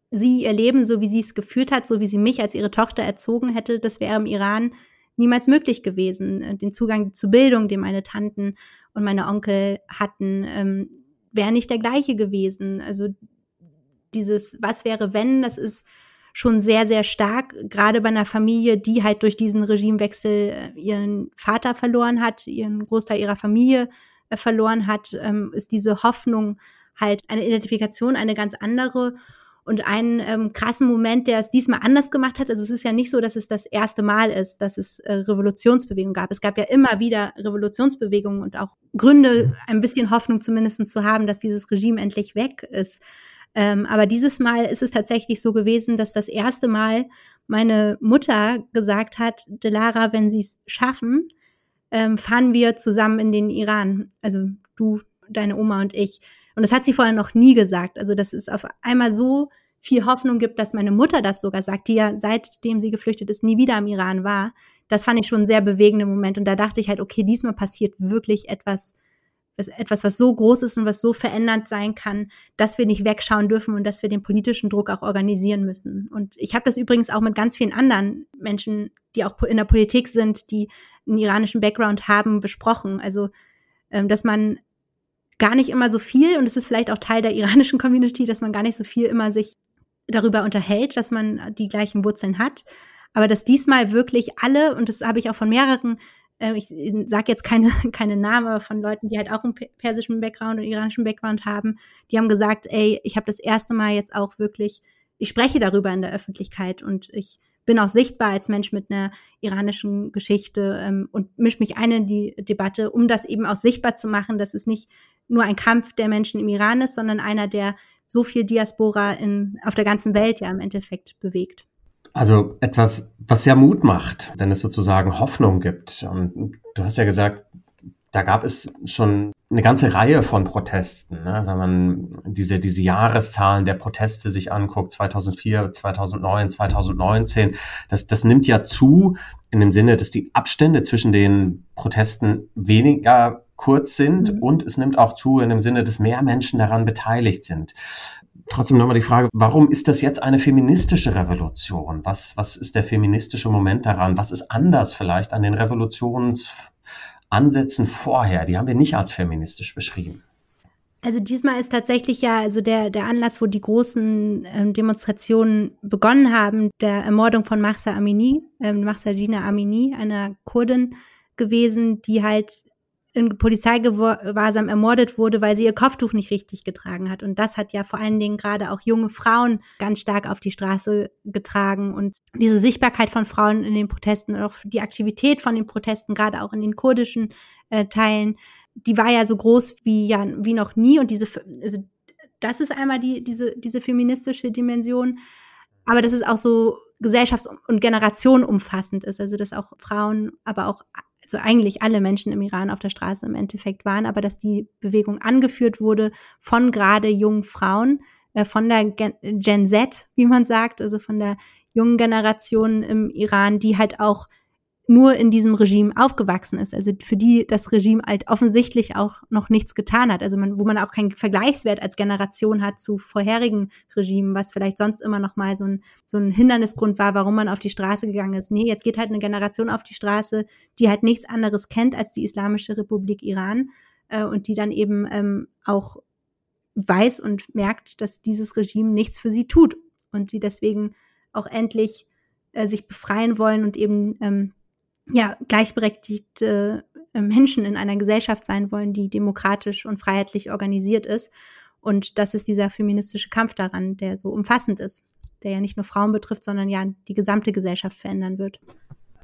sie ihr Leben, so wie sie es geführt hat, so wie sie mich als ihre Tochter erzogen hätte, das wäre im Iran niemals möglich gewesen. Den Zugang zur Bildung, den meine Tanten und meine Onkel hatten, ähm, wäre nicht der gleiche gewesen. Also dieses Was wäre wenn, das ist schon sehr, sehr stark, gerade bei einer Familie, die halt durch diesen Regimewechsel äh, ihren Vater verloren hat, ihren Großteil ihrer Familie äh, verloren hat, ähm, ist diese Hoffnung halt eine Identifikation, eine ganz andere und einen ähm, krassen Moment, der es diesmal anders gemacht hat. Also es ist ja nicht so, dass es das erste Mal ist, dass es äh, Revolutionsbewegungen gab. Es gab ja immer wieder Revolutionsbewegungen und auch Gründe, ein bisschen Hoffnung zumindest zu haben, dass dieses Regime endlich weg ist. Ähm, aber dieses Mal ist es tatsächlich so gewesen, dass das erste Mal meine Mutter gesagt hat, Delara, wenn sie es schaffen, ähm, fahren wir zusammen in den Iran. Also du, deine Oma und ich. Und das hat sie vorher noch nie gesagt. Also dass es auf einmal so viel Hoffnung gibt, dass meine Mutter das sogar sagt, die ja seitdem sie geflüchtet ist, nie wieder im Iran war. Das fand ich schon einen sehr bewegenden Moment. Und da dachte ich halt, okay, diesmal passiert wirklich etwas, etwas, was so groß ist und was so verändert sein kann, dass wir nicht wegschauen dürfen und dass wir den politischen Druck auch organisieren müssen. Und ich habe das übrigens auch mit ganz vielen anderen Menschen, die auch in der Politik sind, die einen iranischen Background haben, besprochen. Also, ähm, dass man gar nicht immer so viel, und es ist vielleicht auch Teil der iranischen Community, dass man gar nicht so viel immer sich darüber unterhält, dass man die gleichen Wurzeln hat. Aber dass diesmal wirklich alle, und das habe ich auch von mehreren äh, ich sage jetzt keine, keine Namen, aber von Leuten, die halt auch einen persischen Background und iranischen Background haben, die haben gesagt, ey, ich habe das erste Mal jetzt auch wirklich, ich spreche darüber in der Öffentlichkeit und ich bin auch sichtbar als Mensch mit einer iranischen Geschichte ähm, und mische mich ein in die Debatte, um das eben auch sichtbar zu machen, dass es nicht nur ein Kampf der Menschen im Iran ist, sondern einer, der so viel Diaspora in, auf der ganzen Welt ja im Endeffekt bewegt. Also etwas, was ja Mut macht, wenn es sozusagen Hoffnung gibt. Und du hast ja gesagt, da gab es schon eine ganze Reihe von Protesten. Ne? Wenn man diese, diese Jahreszahlen der Proteste sich anguckt, 2004, 2009, 2019, das, das nimmt ja zu in dem Sinne, dass die Abstände zwischen den Protesten weniger kurz sind mhm. und es nimmt auch zu in dem Sinne, dass mehr Menschen daran beteiligt sind. Trotzdem nochmal die Frage, warum ist das jetzt eine feministische Revolution? Was, was ist der feministische Moment daran? Was ist anders vielleicht an den Revolutionsansätzen vorher? Die haben wir nicht als feministisch beschrieben. Also diesmal ist tatsächlich ja also der, der Anlass, wo die großen ähm, Demonstrationen begonnen haben, der Ermordung von Mahsa Amini, ähm, Mahsa Gina Amini, einer Kurdin gewesen, die halt in Polizeigewahrsam ermordet wurde, weil sie ihr Kopftuch nicht richtig getragen hat. Und das hat ja vor allen Dingen gerade auch junge Frauen ganz stark auf die Straße getragen. Und diese Sichtbarkeit von Frauen in den Protesten und auch die Aktivität von den Protesten, gerade auch in den kurdischen äh, Teilen, die war ja so groß wie ja wie noch nie. Und diese, also das ist einmal die, diese, diese feministische Dimension. Aber das ist auch so gesellschafts- und generationenumfassend ist. Also dass auch Frauen, aber auch also eigentlich alle Menschen im Iran auf der Straße im Endeffekt waren, aber dass die Bewegung angeführt wurde von gerade jungen Frauen, äh, von der Gen Z, wie man sagt, also von der jungen Generation im Iran, die halt auch nur in diesem Regime aufgewachsen ist, also für die das Regime halt offensichtlich auch noch nichts getan hat, also man, wo man auch keinen Vergleichswert als Generation hat zu vorherigen Regimen, was vielleicht sonst immer noch mal so ein, so ein Hindernisgrund war, warum man auf die Straße gegangen ist. Nee, jetzt geht halt eine Generation auf die Straße, die halt nichts anderes kennt als die Islamische Republik Iran äh, und die dann eben ähm, auch weiß und merkt, dass dieses Regime nichts für sie tut und sie deswegen auch endlich äh, sich befreien wollen und eben ähm, ja, gleichberechtigte äh, Menschen in einer Gesellschaft sein wollen, die demokratisch und freiheitlich organisiert ist. Und das ist dieser feministische Kampf daran, der so umfassend ist, der ja nicht nur Frauen betrifft, sondern ja die gesamte Gesellschaft verändern wird.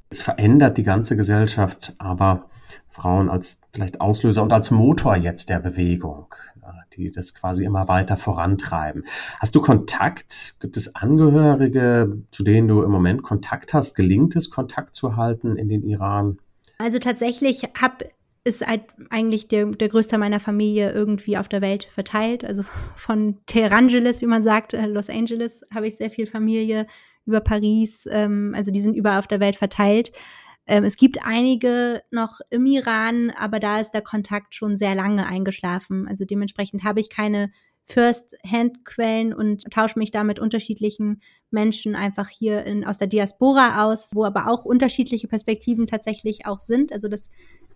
Es verändert die ganze Gesellschaft, aber Frauen als vielleicht Auslöser und als Motor jetzt der Bewegung die das quasi immer weiter vorantreiben. Hast du Kontakt? Gibt es Angehörige, zu denen du im Moment Kontakt hast? Gelingt es, Kontakt zu halten in den Iran? Also tatsächlich habe ist halt eigentlich der, der größte meiner Familie irgendwie auf der Welt verteilt. Also von Teherangeles, wie man sagt, äh, Los Angeles habe ich sehr viel Familie, über Paris, ähm, also die sind überall auf der Welt verteilt. Ähm, es gibt einige noch im Iran, aber da ist der Kontakt schon sehr lange eingeschlafen. Also dementsprechend habe ich keine First-Hand-Quellen und tausche mich da mit unterschiedlichen Menschen einfach hier in, aus der Diaspora aus, wo aber auch unterschiedliche Perspektiven tatsächlich auch sind. Also das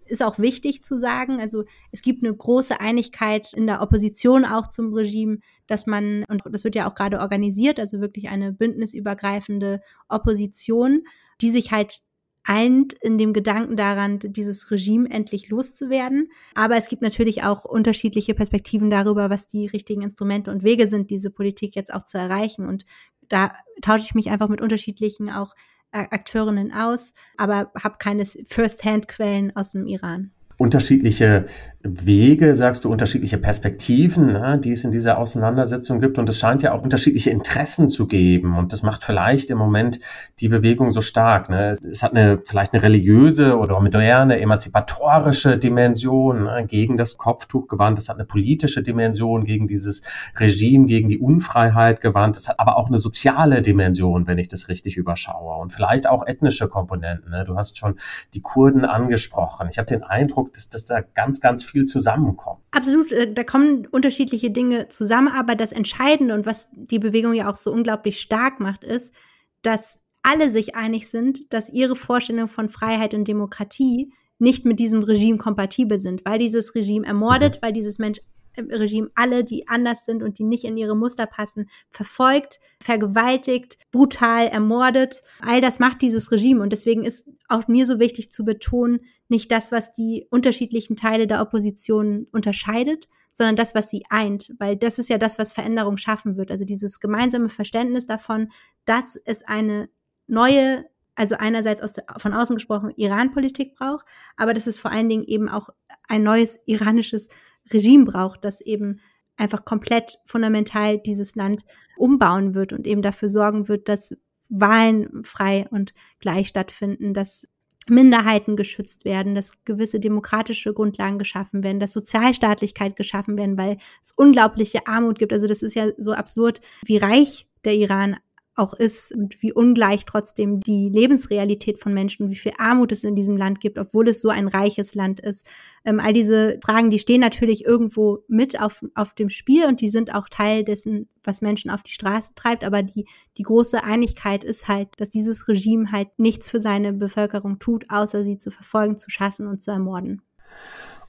ist auch wichtig zu sagen. Also es gibt eine große Einigkeit in der Opposition auch zum Regime, dass man, und das wird ja auch gerade organisiert, also wirklich eine bündnisübergreifende Opposition, die sich halt eint in dem Gedanken daran, dieses Regime endlich loszuwerden. Aber es gibt natürlich auch unterschiedliche Perspektiven darüber, was die richtigen Instrumente und Wege sind, diese Politik jetzt auch zu erreichen. Und da tausche ich mich einfach mit unterschiedlichen auch Akteurinnen aus, aber habe keine First-Hand-Quellen aus dem Iran. Unterschiedliche Wege, sagst du, unterschiedliche Perspektiven, ne, die es in dieser Auseinandersetzung gibt. Und es scheint ja auch unterschiedliche Interessen zu geben. Und das macht vielleicht im Moment die Bewegung so stark. Ne. Es, hat eine, vielleicht eine religiöse oder moderne, emanzipatorische Dimension ne, gegen das Kopftuch gewandt. Es hat eine politische Dimension gegen dieses Regime, gegen die Unfreiheit gewandt. Es hat aber auch eine soziale Dimension, wenn ich das richtig überschaue. Und vielleicht auch ethnische Komponenten. Ne. Du hast schon die Kurden angesprochen. Ich habe den Eindruck, dass, dass da ganz, ganz viel zusammenkommt. Absolut, äh, da kommen unterschiedliche Dinge zusammen, aber das Entscheidende und was die Bewegung ja auch so unglaublich stark macht, ist, dass alle sich einig sind, dass ihre Vorstellung von Freiheit und Demokratie nicht mit diesem Regime kompatibel sind, weil dieses Regime ermordet, mhm. weil dieses Mensch Regime alle, die anders sind und die nicht in ihre Muster passen, verfolgt, vergewaltigt, brutal ermordet. All das macht dieses Regime und deswegen ist auch mir so wichtig zu betonen, nicht das, was die unterschiedlichen Teile der Opposition unterscheidet, sondern das, was sie eint, weil das ist ja das, was Veränderung schaffen wird. Also dieses gemeinsame Verständnis davon, dass es eine neue also einerseits aus der, von außen gesprochen Iran-Politik braucht, aber dass es vor allen Dingen eben auch ein neues iranisches Regime braucht, das eben einfach komplett fundamental dieses Land umbauen wird und eben dafür sorgen wird, dass Wahlen frei und gleich stattfinden, dass Minderheiten geschützt werden, dass gewisse demokratische Grundlagen geschaffen werden, dass Sozialstaatlichkeit geschaffen werden, weil es unglaubliche Armut gibt. Also das ist ja so absurd, wie reich der Iran auch ist und wie ungleich trotzdem die Lebensrealität von Menschen, wie viel Armut es in diesem Land gibt, obwohl es so ein reiches Land ist. Ähm, all diese Fragen, die stehen natürlich irgendwo mit auf, auf dem Spiel und die sind auch Teil dessen, was Menschen auf die Straße treibt. Aber die, die große Einigkeit ist halt, dass dieses Regime halt nichts für seine Bevölkerung tut, außer sie zu verfolgen, zu schassen und zu ermorden.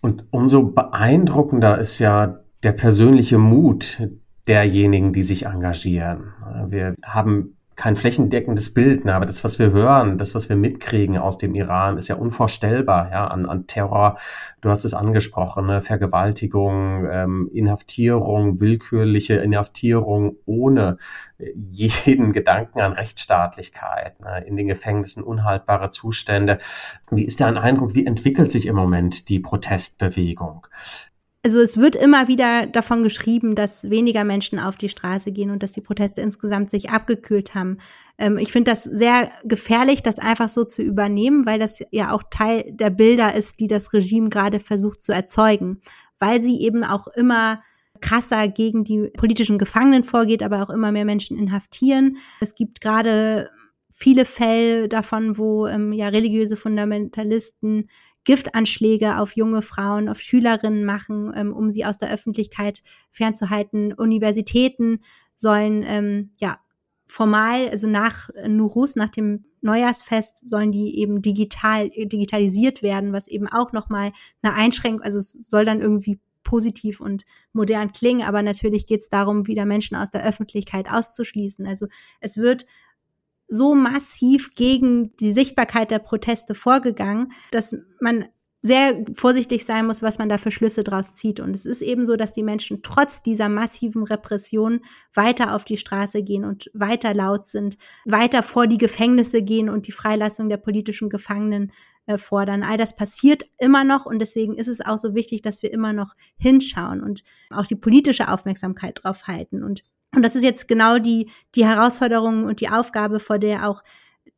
Und umso beeindruckender ist ja der persönliche Mut, derjenigen, die sich engagieren. Wir haben kein flächendeckendes Bild, ne, aber das, was wir hören, das, was wir mitkriegen aus dem Iran, ist ja unvorstellbar, ja, an, an Terror. Du hast es angesprochen, ne, Vergewaltigung, ähm, Inhaftierung, willkürliche Inhaftierung ohne jeden Gedanken an Rechtsstaatlichkeit, ne, in den Gefängnissen unhaltbare Zustände. Wie ist dein Eindruck, wie entwickelt sich im Moment die Protestbewegung? Also es wird immer wieder davon geschrieben, dass weniger Menschen auf die Straße gehen und dass die Proteste insgesamt sich abgekühlt haben. Ähm, ich finde das sehr gefährlich, das einfach so zu übernehmen, weil das ja auch Teil der Bilder ist, die das Regime gerade versucht zu erzeugen, weil sie eben auch immer krasser gegen die politischen Gefangenen vorgeht, aber auch immer mehr Menschen inhaftieren. Es gibt gerade viele Fälle davon, wo ähm, ja religiöse Fundamentalisten Giftanschläge auf junge Frauen, auf Schülerinnen machen, ähm, um sie aus der Öffentlichkeit fernzuhalten. Universitäten sollen ähm, ja formal, also nach Nurus, nach dem Neujahrsfest, sollen die eben digital digitalisiert werden, was eben auch nochmal eine Einschränkung, also es soll dann irgendwie positiv und modern klingen, aber natürlich geht es darum, wieder Menschen aus der Öffentlichkeit auszuschließen. Also es wird so massiv gegen die Sichtbarkeit der Proteste vorgegangen, dass man sehr vorsichtig sein muss, was man da für Schlüsse draus zieht. Und es ist eben so, dass die Menschen trotz dieser massiven Repression weiter auf die Straße gehen und weiter laut sind, weiter vor die Gefängnisse gehen und die Freilassung der politischen Gefangenen äh, fordern. All das passiert immer noch und deswegen ist es auch so wichtig, dass wir immer noch hinschauen und auch die politische Aufmerksamkeit drauf halten. Und und das ist jetzt genau die, die Herausforderung und die Aufgabe, vor der auch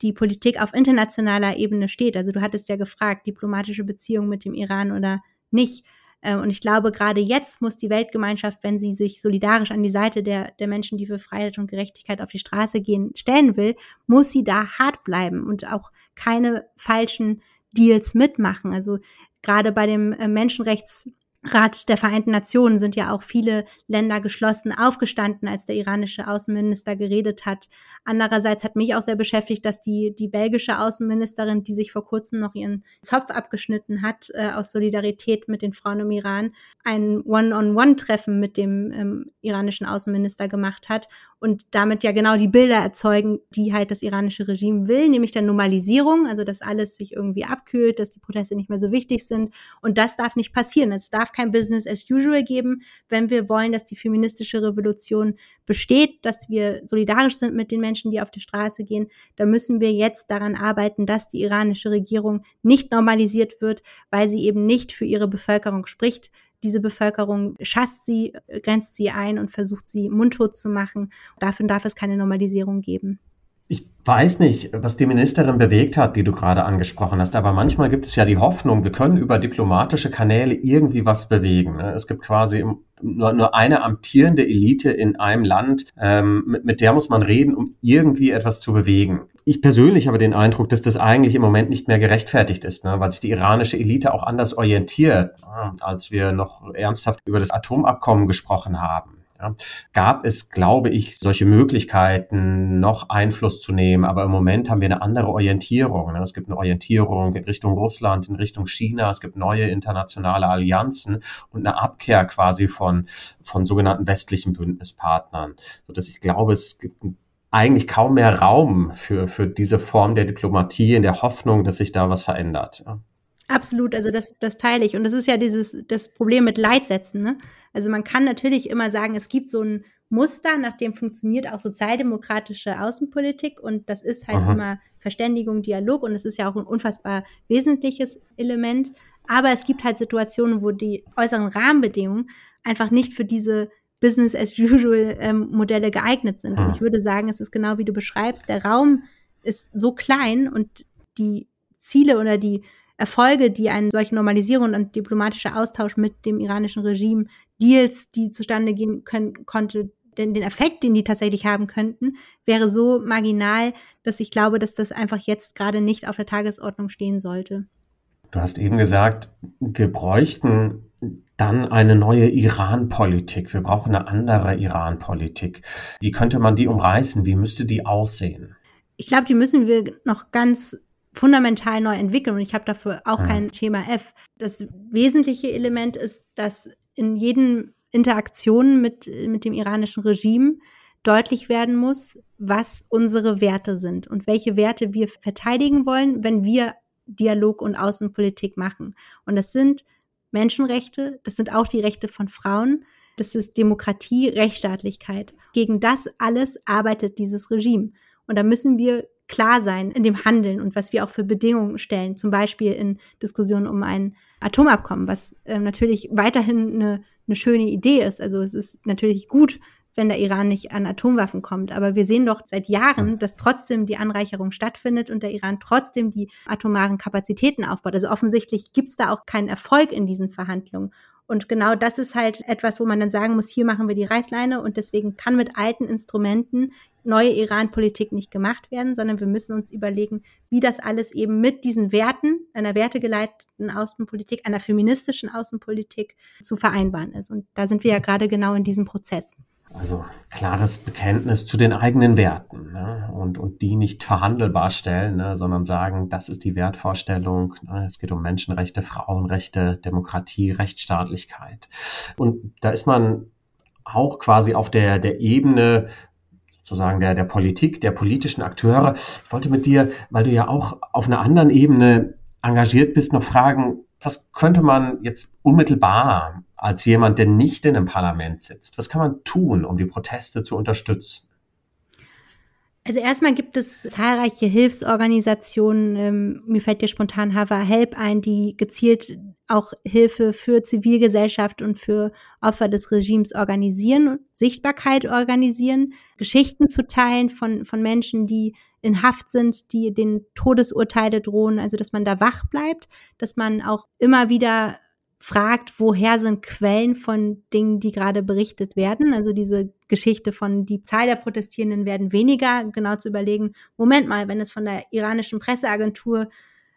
die Politik auf internationaler Ebene steht. Also du hattest ja gefragt, diplomatische Beziehungen mit dem Iran oder nicht. Ähm, und ich glaube, gerade jetzt muss die Weltgemeinschaft, wenn sie sich solidarisch an die Seite der, der Menschen, die für Freiheit und Gerechtigkeit auf die Straße gehen, stellen will, muss sie da hart bleiben und auch keine falschen Deals mitmachen. Also gerade bei dem äh, Menschenrechts Rat der Vereinten Nationen sind ja auch viele Länder geschlossen aufgestanden, als der iranische Außenminister geredet hat. Andererseits hat mich auch sehr beschäftigt, dass die, die belgische Außenministerin, die sich vor kurzem noch ihren Zopf abgeschnitten hat, äh, aus Solidarität mit den Frauen im Iran, ein One-on-One-Treffen mit dem ähm, iranischen Außenminister gemacht hat und damit ja genau die Bilder erzeugen, die halt das iranische Regime will, nämlich der Normalisierung, also dass alles sich irgendwie abkühlt, dass die Proteste nicht mehr so wichtig sind. Und das darf nicht passieren. Es darf kein Business as usual geben, wenn wir wollen, dass die feministische Revolution besteht, dass wir solidarisch sind mit den Menschen, die auf die Straße gehen. Da müssen wir jetzt daran arbeiten, dass die iranische Regierung nicht normalisiert wird, weil sie eben nicht für ihre Bevölkerung spricht. Diese Bevölkerung schasst sie, grenzt sie ein und versucht sie mundtot zu machen. Dafür darf es keine Normalisierung geben. Ich weiß nicht, was die Ministerin bewegt hat, die du gerade angesprochen hast, aber manchmal gibt es ja die Hoffnung, wir können über diplomatische Kanäle irgendwie was bewegen. Ne? Es gibt quasi nur, nur eine amtierende Elite in einem Land, ähm, mit, mit der muss man reden, um irgendwie etwas zu bewegen. Ich persönlich habe den Eindruck, dass das eigentlich im Moment nicht mehr gerechtfertigt ist, ne? weil sich die iranische Elite auch anders orientiert, als wir noch ernsthaft über das Atomabkommen gesprochen haben. Ja, gab es, glaube ich, solche Möglichkeiten, noch Einfluss zu nehmen. Aber im Moment haben wir eine andere Orientierung. Ne? Es gibt eine Orientierung in Richtung Russland, in Richtung China. Es gibt neue internationale Allianzen und eine Abkehr quasi von, von sogenannten westlichen Bündnispartnern. Sodass ich glaube, es gibt eigentlich kaum mehr Raum für, für diese Form der Diplomatie in der Hoffnung, dass sich da was verändert. Ja. Absolut, also das, das teile ich. Und das ist ja dieses, das Problem mit Leitsätzen. Ne? Also man kann natürlich immer sagen, es gibt so ein Muster, nach dem funktioniert auch sozialdemokratische Außenpolitik. Und das ist halt Aha. immer Verständigung, Dialog. Und es ist ja auch ein unfassbar wesentliches Element. Aber es gibt halt Situationen, wo die äußeren Rahmenbedingungen einfach nicht für diese Business as usual ähm, Modelle geeignet sind. Und ich würde sagen, es ist genau wie du beschreibst, der Raum ist so klein und die Ziele oder die Erfolge, die eine solche Normalisierung und diplomatischer Austausch mit dem iranischen Regime, Deals, die zustande gehen können, konnte, denn den Effekt, den die tatsächlich haben könnten, wäre so marginal, dass ich glaube, dass das einfach jetzt gerade nicht auf der Tagesordnung stehen sollte. Du hast eben gesagt, wir bräuchten dann eine neue Iran-Politik. Wir brauchen eine andere Iran-Politik. Wie könnte man die umreißen? Wie müsste die aussehen? Ich glaube, die müssen wir noch ganz fundamental neu entwickeln. Und ich habe dafür auch mhm. kein Schema F. Das wesentliche Element ist, dass in jeden Interaktionen mit, mit dem iranischen Regime deutlich werden muss, was unsere Werte sind und welche Werte wir verteidigen wollen, wenn wir Dialog und Außenpolitik machen. Und das sind Menschenrechte, das sind auch die Rechte von Frauen, das ist Demokratie, Rechtsstaatlichkeit. Gegen das alles arbeitet dieses Regime. Und da müssen wir klar sein in dem Handeln und was wir auch für Bedingungen stellen, zum Beispiel in Diskussionen um ein Atomabkommen, was äh, natürlich weiterhin eine, eine schöne Idee ist. Also es ist natürlich gut, wenn der Iran nicht an Atomwaffen kommt. Aber wir sehen doch seit Jahren, dass trotzdem die Anreicherung stattfindet und der Iran trotzdem die atomaren Kapazitäten aufbaut. Also offensichtlich gibt es da auch keinen Erfolg in diesen Verhandlungen. Und genau das ist halt etwas, wo man dann sagen muss, hier machen wir die Reißleine und deswegen kann mit alten Instrumenten neue Iran-Politik nicht gemacht werden, sondern wir müssen uns überlegen, wie das alles eben mit diesen Werten einer wertegeleiteten Außenpolitik, einer feministischen Außenpolitik zu vereinbaren ist. Und da sind wir ja gerade genau in diesem Prozess. Also klares Bekenntnis zu den eigenen Werten ne? und, und die nicht verhandelbar stellen, ne? sondern sagen, das ist die Wertvorstellung. Ne? Es geht um Menschenrechte, Frauenrechte, Demokratie, Rechtsstaatlichkeit. Und da ist man auch quasi auf der, der Ebene sozusagen der, der Politik, der politischen Akteure. Ich wollte mit dir, weil du ja auch auf einer anderen Ebene engagiert bist, noch fragen, was könnte man jetzt unmittelbar als jemand, der nicht in einem Parlament sitzt, was kann man tun, um die Proteste zu unterstützen? Also erstmal gibt es zahlreiche Hilfsorganisationen. Ähm, mir fällt dir spontan Hava Help ein, die gezielt auch Hilfe für Zivilgesellschaft und für Opfer des Regimes organisieren, Sichtbarkeit organisieren, Geschichten zu teilen von, von Menschen, die in Haft sind, die den Todesurteile drohen, also dass man da wach bleibt, dass man auch immer wieder fragt, woher sind Quellen von Dingen, die gerade berichtet werden. Also diese Geschichte von die Zahl der Protestierenden werden weniger, genau zu überlegen, Moment mal, wenn es von der iranischen Presseagentur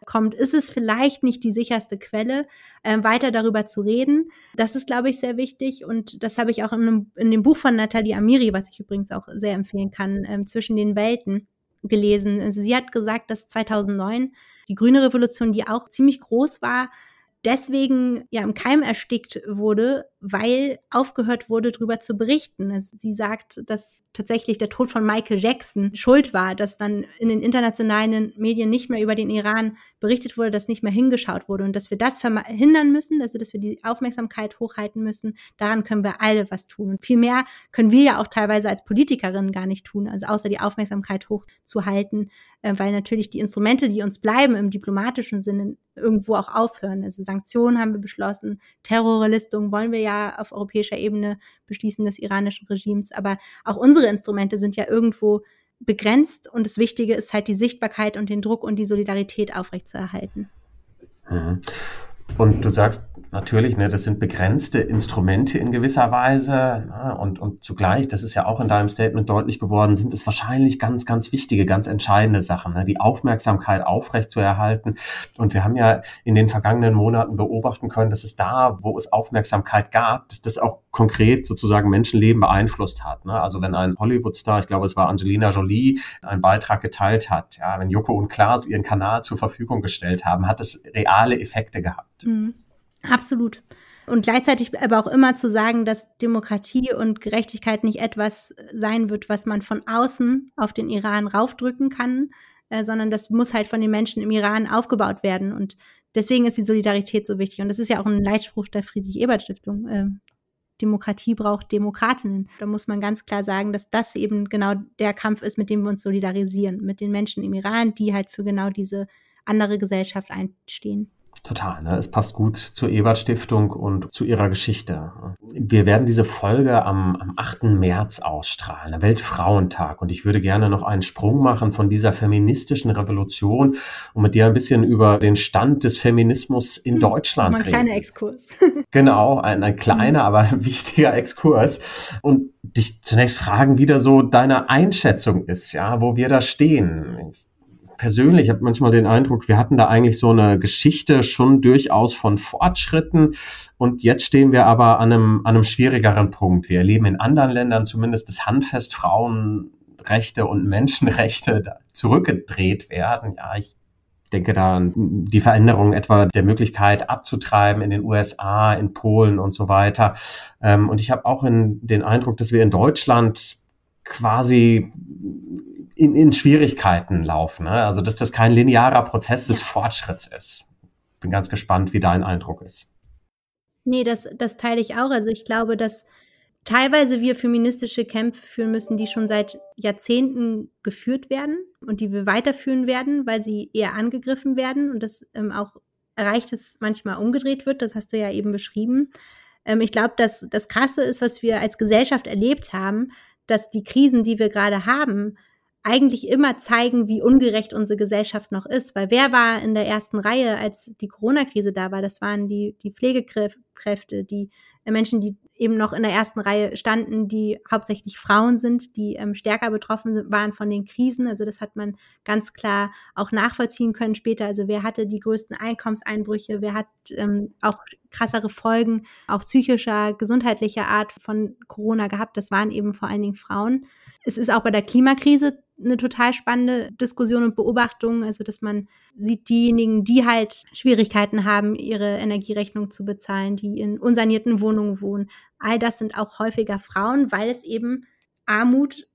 kommt, ist es vielleicht nicht die sicherste Quelle, äh, weiter darüber zu reden. Das ist, glaube ich, sehr wichtig und das habe ich auch in, einem, in dem Buch von Nathalie Amiri, was ich übrigens auch sehr empfehlen kann, äh, zwischen den Welten gelesen. Sie hat gesagt, dass 2009 die grüne Revolution, die auch ziemlich groß war, deswegen ja im Keim erstickt wurde, weil aufgehört wurde, darüber zu berichten. Sie sagt, dass tatsächlich der Tod von Michael Jackson schuld war, dass dann in den internationalen Medien nicht mehr über den Iran berichtet wurde, dass nicht mehr hingeschaut wurde und dass wir das verhindern müssen, also dass wir die Aufmerksamkeit hochhalten müssen. Daran können wir alle was tun. Und viel mehr können wir ja auch teilweise als Politikerinnen gar nicht tun, also außer die Aufmerksamkeit hochzuhalten, äh, weil natürlich die Instrumente, die uns bleiben im diplomatischen Sinne, irgendwo auch aufhören. Also Sanktionen haben wir beschlossen, Terrorlistung wollen wir ja auf europäischer Ebene beschließen des iranischen Regimes, aber auch unsere Instrumente sind ja irgendwo begrenzt und das Wichtige ist halt die Sichtbarkeit und den Druck und die Solidarität aufrechtzuerhalten. Mhm. Und du sagst natürlich, ne, das sind begrenzte Instrumente in gewisser Weise. Ne, und, und zugleich, das ist ja auch in deinem Statement deutlich geworden, sind es wahrscheinlich ganz, ganz wichtige, ganz entscheidende Sachen, ne, die Aufmerksamkeit aufrechtzuerhalten. Und wir haben ja in den vergangenen Monaten beobachten können, dass es da, wo es Aufmerksamkeit gab, dass das auch konkret sozusagen Menschenleben beeinflusst hat. Ne? Also wenn ein Hollywood-Star, ich glaube, es war Angelina Jolie, einen Beitrag geteilt hat, ja, wenn Joko und Klaas ihren Kanal zur Verfügung gestellt haben, hat es reale Effekte gehabt. Mhm. Absolut. Und gleichzeitig aber auch immer zu sagen, dass Demokratie und Gerechtigkeit nicht etwas sein wird, was man von außen auf den Iran raufdrücken kann, äh, sondern das muss halt von den Menschen im Iran aufgebaut werden. Und deswegen ist die Solidarität so wichtig. Und das ist ja auch ein Leitspruch der Friedrich-Ebert-Stiftung. Äh, Demokratie braucht Demokratinnen. Da muss man ganz klar sagen, dass das eben genau der Kampf ist, mit dem wir uns solidarisieren, mit den Menschen im Iran, die halt für genau diese andere Gesellschaft einstehen. Total, ne? es passt gut zur Ebert Stiftung und zu ihrer Geschichte. Wir werden diese Folge am, am 8. März ausstrahlen, der Weltfrauentag. Und ich würde gerne noch einen Sprung machen von dieser feministischen Revolution und mit dir ein bisschen über den Stand des Feminismus in hm, Deutschland ein reden. Ein kleiner Exkurs. genau, ein, ein kleiner, mhm. aber wichtiger Exkurs. Und dich zunächst fragen, wie da so deine Einschätzung ist, ja, wo wir da stehen persönlich habe manchmal den Eindruck, wir hatten da eigentlich so eine Geschichte schon durchaus von Fortschritten und jetzt stehen wir aber an einem, an einem schwierigeren Punkt. Wir erleben in anderen Ländern zumindest, dass handfest Frauenrechte und Menschenrechte zurückgedreht werden. Ja, ich denke da an die Veränderung etwa der Möglichkeit abzutreiben in den USA, in Polen und so weiter. Ähm, und ich habe auch in den Eindruck, dass wir in Deutschland quasi in, in Schwierigkeiten laufen. Ne? Also dass das kein linearer Prozess des Fortschritts ist. Bin ganz gespannt, wie dein Eindruck ist. Nee, das, das teile ich auch. Also ich glaube, dass teilweise wir feministische Kämpfe führen müssen, die schon seit Jahrzehnten geführt werden und die wir weiterführen werden, weil sie eher angegriffen werden und das ähm, auch erreicht, dass manchmal umgedreht wird. Das hast du ja eben beschrieben. Ähm, ich glaube, dass das Krasse ist, was wir als Gesellschaft erlebt haben, dass die Krisen, die wir gerade haben, eigentlich immer zeigen, wie ungerecht unsere Gesellschaft noch ist. Weil wer war in der ersten Reihe, als die Corona-Krise da war? Das waren die, die Pflegekräfte, die Menschen, die eben noch in der ersten Reihe standen, die hauptsächlich Frauen sind, die ähm, stärker betroffen waren von den Krisen. Also das hat man ganz klar auch nachvollziehen können später. Also wer hatte die größten Einkommenseinbrüche, wer hat ähm, auch krassere Folgen, auch psychischer, gesundheitlicher Art von Corona gehabt. Das waren eben vor allen Dingen Frauen. Es ist auch bei der Klimakrise eine total spannende Diskussion und Beobachtung, also dass man sieht, diejenigen, die halt Schwierigkeiten haben, ihre Energierechnung zu bezahlen, die in unsanierten Wohnungen wohnen, all das sind auch häufiger Frauen, weil es eben Armut,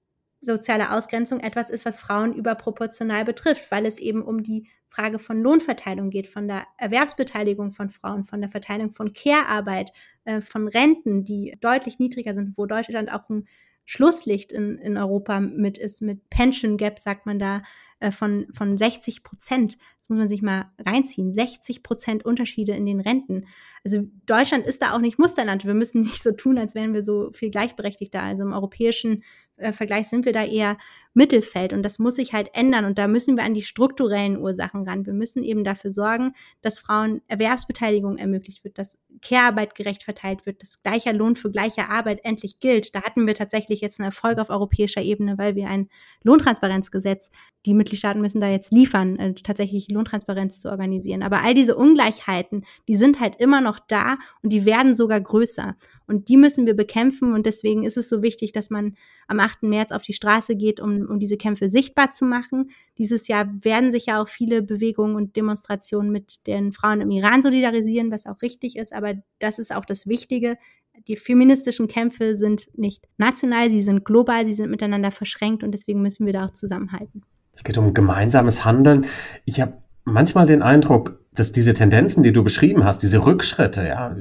soziale Ausgrenzung etwas ist, was Frauen überproportional betrifft, weil es eben um die Frage von Lohnverteilung geht, von der Erwerbsbeteiligung von Frauen, von der Verteilung von Care-Arbeit, äh, von Renten, die deutlich niedriger sind, wo Deutschland auch ein Schlusslicht in, in Europa mit ist, mit Pension Gap, sagt man da, äh, von, von 60 Prozent. Das muss man sich mal reinziehen. 60 Prozent Unterschiede in den Renten. Also Deutschland ist da auch nicht Musterland. Wir müssen nicht so tun, als wären wir so viel gleichberechtigter. Also im europäischen äh, Vergleich sind wir da eher Mittelfeld und das muss sich halt ändern und da müssen wir an die strukturellen Ursachen ran. Wir müssen eben dafür sorgen, dass Frauen Erwerbsbeteiligung ermöglicht wird, dass Care-Arbeit gerecht verteilt wird, dass gleicher Lohn für gleiche Arbeit endlich gilt. Da hatten wir tatsächlich jetzt einen Erfolg auf europäischer Ebene, weil wir ein Lohntransparenzgesetz, die Mitgliedstaaten müssen da jetzt liefern, äh, tatsächlich Lohntransparenz zu organisieren. Aber all diese Ungleichheiten, die sind halt immer noch da und die werden sogar größer. Und die müssen wir bekämpfen. Und deswegen ist es so wichtig, dass man am 8. März auf die Straße geht, um, um diese Kämpfe sichtbar zu machen. Dieses Jahr werden sich ja auch viele Bewegungen und Demonstrationen mit den Frauen im Iran solidarisieren, was auch richtig ist. Aber das ist auch das Wichtige. die feministischen Kämpfe sind nicht national, sie sind global, sie sind miteinander verschränkt und deswegen müssen wir da auch zusammenhalten. Es geht um gemeinsames Handeln. Ich habe manchmal den Eindruck, dass diese Tendenzen, die du beschrieben hast, diese Rückschritte, ja,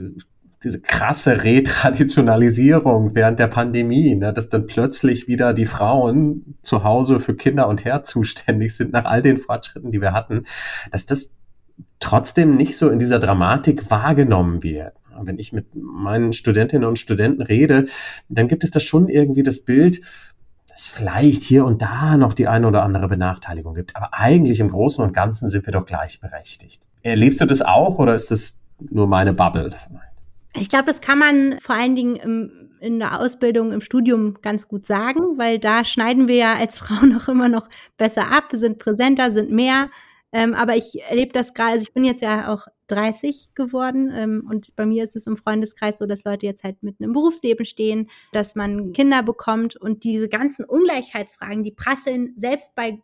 diese krasse Retraditionalisierung während der Pandemie, ne, dass dann plötzlich wieder die Frauen zu Hause für Kinder und Herd zuständig sind nach all den Fortschritten, die wir hatten, dass das trotzdem nicht so in dieser Dramatik wahrgenommen wird. Wenn ich mit meinen Studentinnen und Studenten rede, dann gibt es da schon irgendwie das Bild, dass vielleicht hier und da noch die eine oder andere Benachteiligung gibt. Aber eigentlich im Großen und Ganzen sind wir doch gleichberechtigt. Erlebst du das auch oder ist das nur meine Bubble? Ich glaube, das kann man vor allen Dingen im, in der Ausbildung, im Studium ganz gut sagen, weil da schneiden wir ja als Frauen auch immer noch besser ab, sind präsenter, sind mehr. Ähm, aber ich erlebe das gerade, also ich bin jetzt ja auch 30 geworden ähm, und bei mir ist es im Freundeskreis so, dass Leute jetzt halt mitten im Berufsleben stehen, dass man Kinder bekommt und diese ganzen Ungleichheitsfragen, die prasseln selbst bei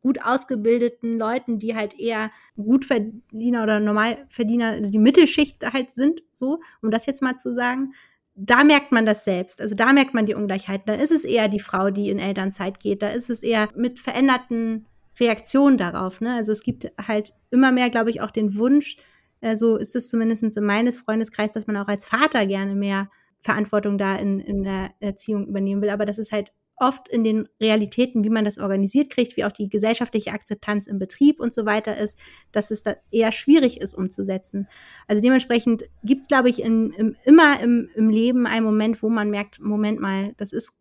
gut ausgebildeten Leuten, die halt eher Gutverdiener oder Normalverdiener, also die Mittelschicht halt sind, so, um das jetzt mal zu sagen, da merkt man das selbst. Also da merkt man die Ungleichheiten. Da ist es eher die Frau, die in Elternzeit geht. Da ist es eher mit veränderten Reaktionen darauf. Ne? Also es gibt halt immer mehr, glaube ich, auch den Wunsch, äh, so ist es zumindest in meines Freundeskreis, dass man auch als Vater gerne mehr Verantwortung da in, in der Erziehung übernehmen will. Aber das ist halt oft in den Realitäten, wie man das organisiert kriegt, wie auch die gesellschaftliche Akzeptanz im Betrieb und so weiter ist, dass es da eher schwierig ist umzusetzen. Also dementsprechend gibt es, glaube ich, in, im, immer im, im Leben einen Moment, wo man merkt, Moment mal, das ist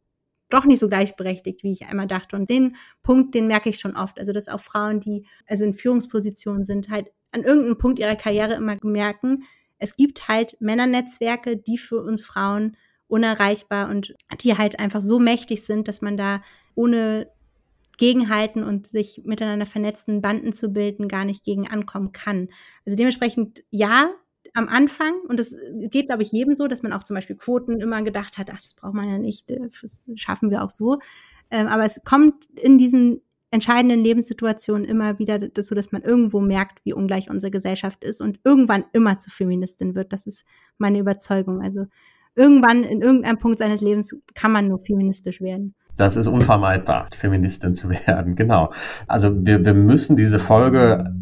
doch nicht so gleichberechtigt, wie ich einmal dachte. Und den Punkt, den merke ich schon oft. Also, dass auch Frauen, die also in Führungspositionen sind, halt an irgendeinem Punkt ihrer Karriere immer merken, es gibt halt Männernetzwerke, die für uns Frauen unerreichbar und die halt einfach so mächtig sind, dass man da ohne gegenhalten und sich miteinander vernetzten Banden zu bilden, gar nicht gegen ankommen kann. Also dementsprechend ja, am Anfang, und das geht, glaube ich, jedem so, dass man auch zum Beispiel Quoten immer gedacht hat, ach, das braucht man ja nicht, das schaffen wir auch so. Ähm, aber es kommt in diesen entscheidenden Lebenssituationen immer wieder dazu, dass man irgendwo merkt, wie ungleich unsere Gesellschaft ist und irgendwann immer zur Feministin wird. Das ist meine Überzeugung. Also irgendwann in irgendeinem Punkt seines Lebens kann man nur feministisch werden. Das ist unvermeidbar, Feministin zu werden, genau. Also wir, wir müssen diese Folge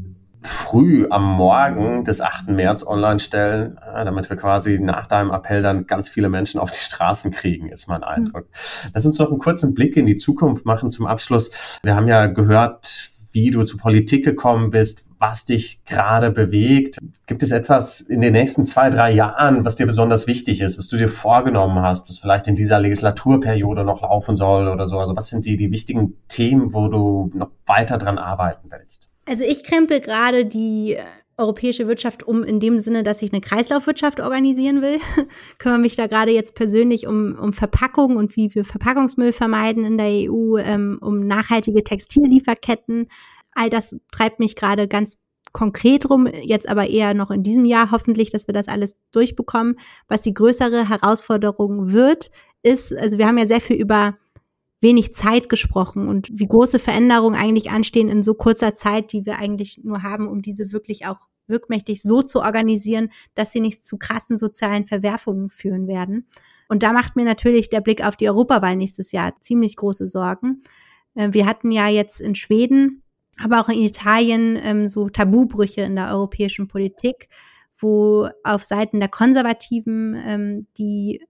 früh am Morgen des 8. März online stellen, äh, damit wir quasi nach deinem Appell dann ganz viele Menschen auf die Straßen kriegen, ist mein Eindruck. Lass uns noch einen kurzen Blick in die Zukunft machen zum Abschluss. Wir haben ja gehört, wie du zur Politik gekommen bist, was dich gerade bewegt. Gibt es etwas in den nächsten zwei, drei Jahren, was dir besonders wichtig ist, was du dir vorgenommen hast, was vielleicht in dieser Legislaturperiode noch laufen soll oder so? Also was sind die, die wichtigen Themen, wo du noch weiter dran arbeiten willst? Also ich krempel gerade die europäische Wirtschaft um in dem Sinne, dass ich eine Kreislaufwirtschaft organisieren will. Kümmere mich da gerade jetzt persönlich um, um Verpackung und wie wir Verpackungsmüll vermeiden in der EU, ähm, um nachhaltige Textillieferketten, All das treibt mich gerade ganz konkret rum, jetzt aber eher noch in diesem Jahr hoffentlich, dass wir das alles durchbekommen. Was die größere Herausforderung wird, ist, also wir haben ja sehr viel über wenig Zeit gesprochen und wie große Veränderungen eigentlich anstehen in so kurzer Zeit, die wir eigentlich nur haben, um diese wirklich auch wirkmächtig so zu organisieren, dass sie nicht zu krassen sozialen Verwerfungen führen werden. Und da macht mir natürlich der Blick auf die Europawahl nächstes Jahr ziemlich große Sorgen. Äh, wir hatten ja jetzt in Schweden aber auch in Italien ähm, so Tabubrüche in der europäischen Politik, wo auf Seiten der Konservativen ähm, die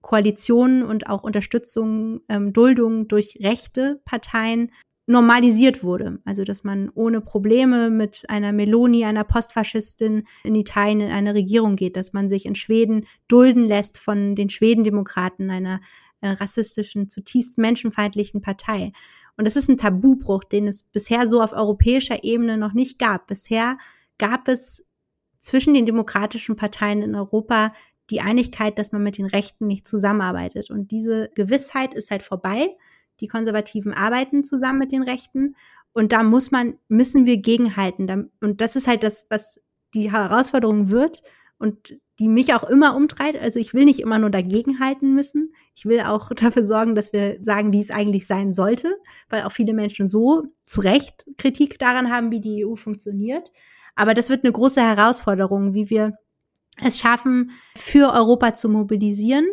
Koalition und auch Unterstützung, ähm, Duldung durch rechte Parteien normalisiert wurde. Also dass man ohne Probleme mit einer Meloni, einer Postfaschistin in Italien in eine Regierung geht, dass man sich in Schweden dulden lässt von den Schwedendemokraten, einer äh, rassistischen, zutiefst menschenfeindlichen Partei. Und das ist ein Tabubruch, den es bisher so auf europäischer Ebene noch nicht gab. Bisher gab es zwischen den demokratischen Parteien in Europa die Einigkeit, dass man mit den Rechten nicht zusammenarbeitet. Und diese Gewissheit ist halt vorbei. Die Konservativen arbeiten zusammen mit den Rechten. Und da muss man, müssen wir gegenhalten. Und das ist halt das, was die Herausforderung wird. Und die mich auch immer umtreibt. Also ich will nicht immer nur dagegen halten müssen. Ich will auch dafür sorgen, dass wir sagen, wie es eigentlich sein sollte, weil auch viele Menschen so zu Recht Kritik daran haben, wie die EU funktioniert. Aber das wird eine große Herausforderung, wie wir es schaffen, für Europa zu mobilisieren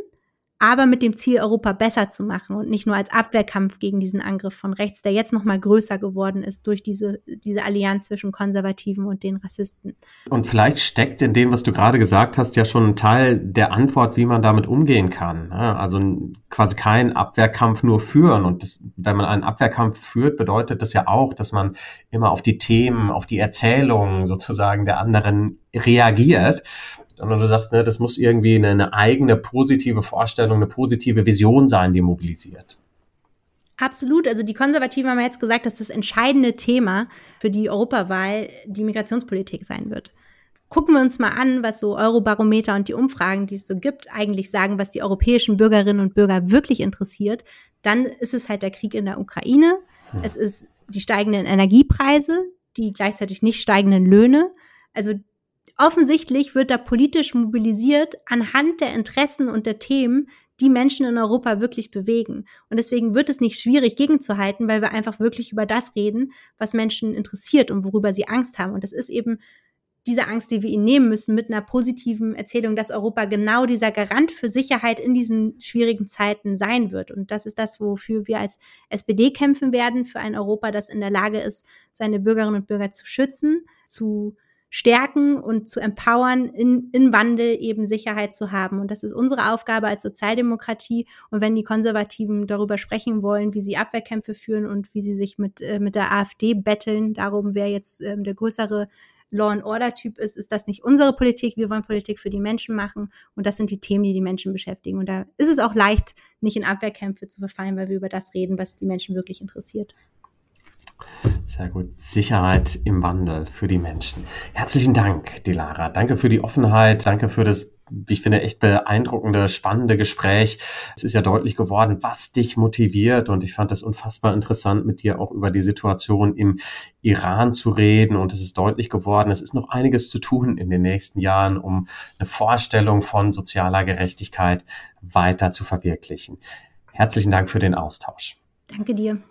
aber mit dem Ziel, Europa besser zu machen und nicht nur als Abwehrkampf gegen diesen Angriff von rechts, der jetzt noch mal größer geworden ist durch diese, diese Allianz zwischen Konservativen und den Rassisten. Und vielleicht steckt in dem, was du gerade gesagt hast, ja schon ein Teil der Antwort, wie man damit umgehen kann. Ne? Also quasi keinen Abwehrkampf nur führen. Und das, wenn man einen Abwehrkampf führt, bedeutet das ja auch, dass man immer auf die Themen, auf die Erzählungen sozusagen der anderen reagiert sondern du sagst, ne, das muss irgendwie eine, eine eigene positive Vorstellung, eine positive Vision sein, die mobilisiert. Absolut. Also die Konservativen haben jetzt gesagt, dass das entscheidende Thema für die Europawahl die Migrationspolitik sein wird. Gucken wir uns mal an, was so Eurobarometer und die Umfragen, die es so gibt, eigentlich sagen, was die europäischen Bürgerinnen und Bürger wirklich interessiert. Dann ist es halt der Krieg in der Ukraine. Hm. Es ist die steigenden Energiepreise, die gleichzeitig nicht steigenden Löhne. Also Offensichtlich wird da politisch mobilisiert anhand der Interessen und der Themen, die Menschen in Europa wirklich bewegen. Und deswegen wird es nicht schwierig gegenzuhalten, weil wir einfach wirklich über das reden, was Menschen interessiert und worüber sie Angst haben. Und das ist eben diese Angst, die wir ihnen nehmen müssen, mit einer positiven Erzählung, dass Europa genau dieser Garant für Sicherheit in diesen schwierigen Zeiten sein wird. Und das ist das, wofür wir als SPD kämpfen werden, für ein Europa, das in der Lage ist, seine Bürgerinnen und Bürger zu schützen, zu stärken und zu empowern, in, in Wandel eben Sicherheit zu haben. Und das ist unsere Aufgabe als Sozialdemokratie. Und wenn die Konservativen darüber sprechen wollen, wie sie Abwehrkämpfe führen und wie sie sich mit, äh, mit der AfD betteln, darum, wer jetzt äh, der größere Law and Order Typ ist, ist das nicht unsere Politik. Wir wollen Politik für die Menschen machen und das sind die Themen, die die Menschen beschäftigen. Und da ist es auch leicht, nicht in Abwehrkämpfe zu verfallen, weil wir über das reden, was die Menschen wirklich interessiert. Sehr gut. Sicherheit im Wandel für die Menschen. Herzlichen Dank, Dilara. Danke für die Offenheit. Danke für das, wie ich finde, echt beeindruckende, spannende Gespräch. Es ist ja deutlich geworden, was dich motiviert. Und ich fand das unfassbar interessant, mit dir auch über die Situation im Iran zu reden. Und es ist deutlich geworden, es ist noch einiges zu tun in den nächsten Jahren, um eine Vorstellung von sozialer Gerechtigkeit weiter zu verwirklichen. Herzlichen Dank für den Austausch. Danke dir.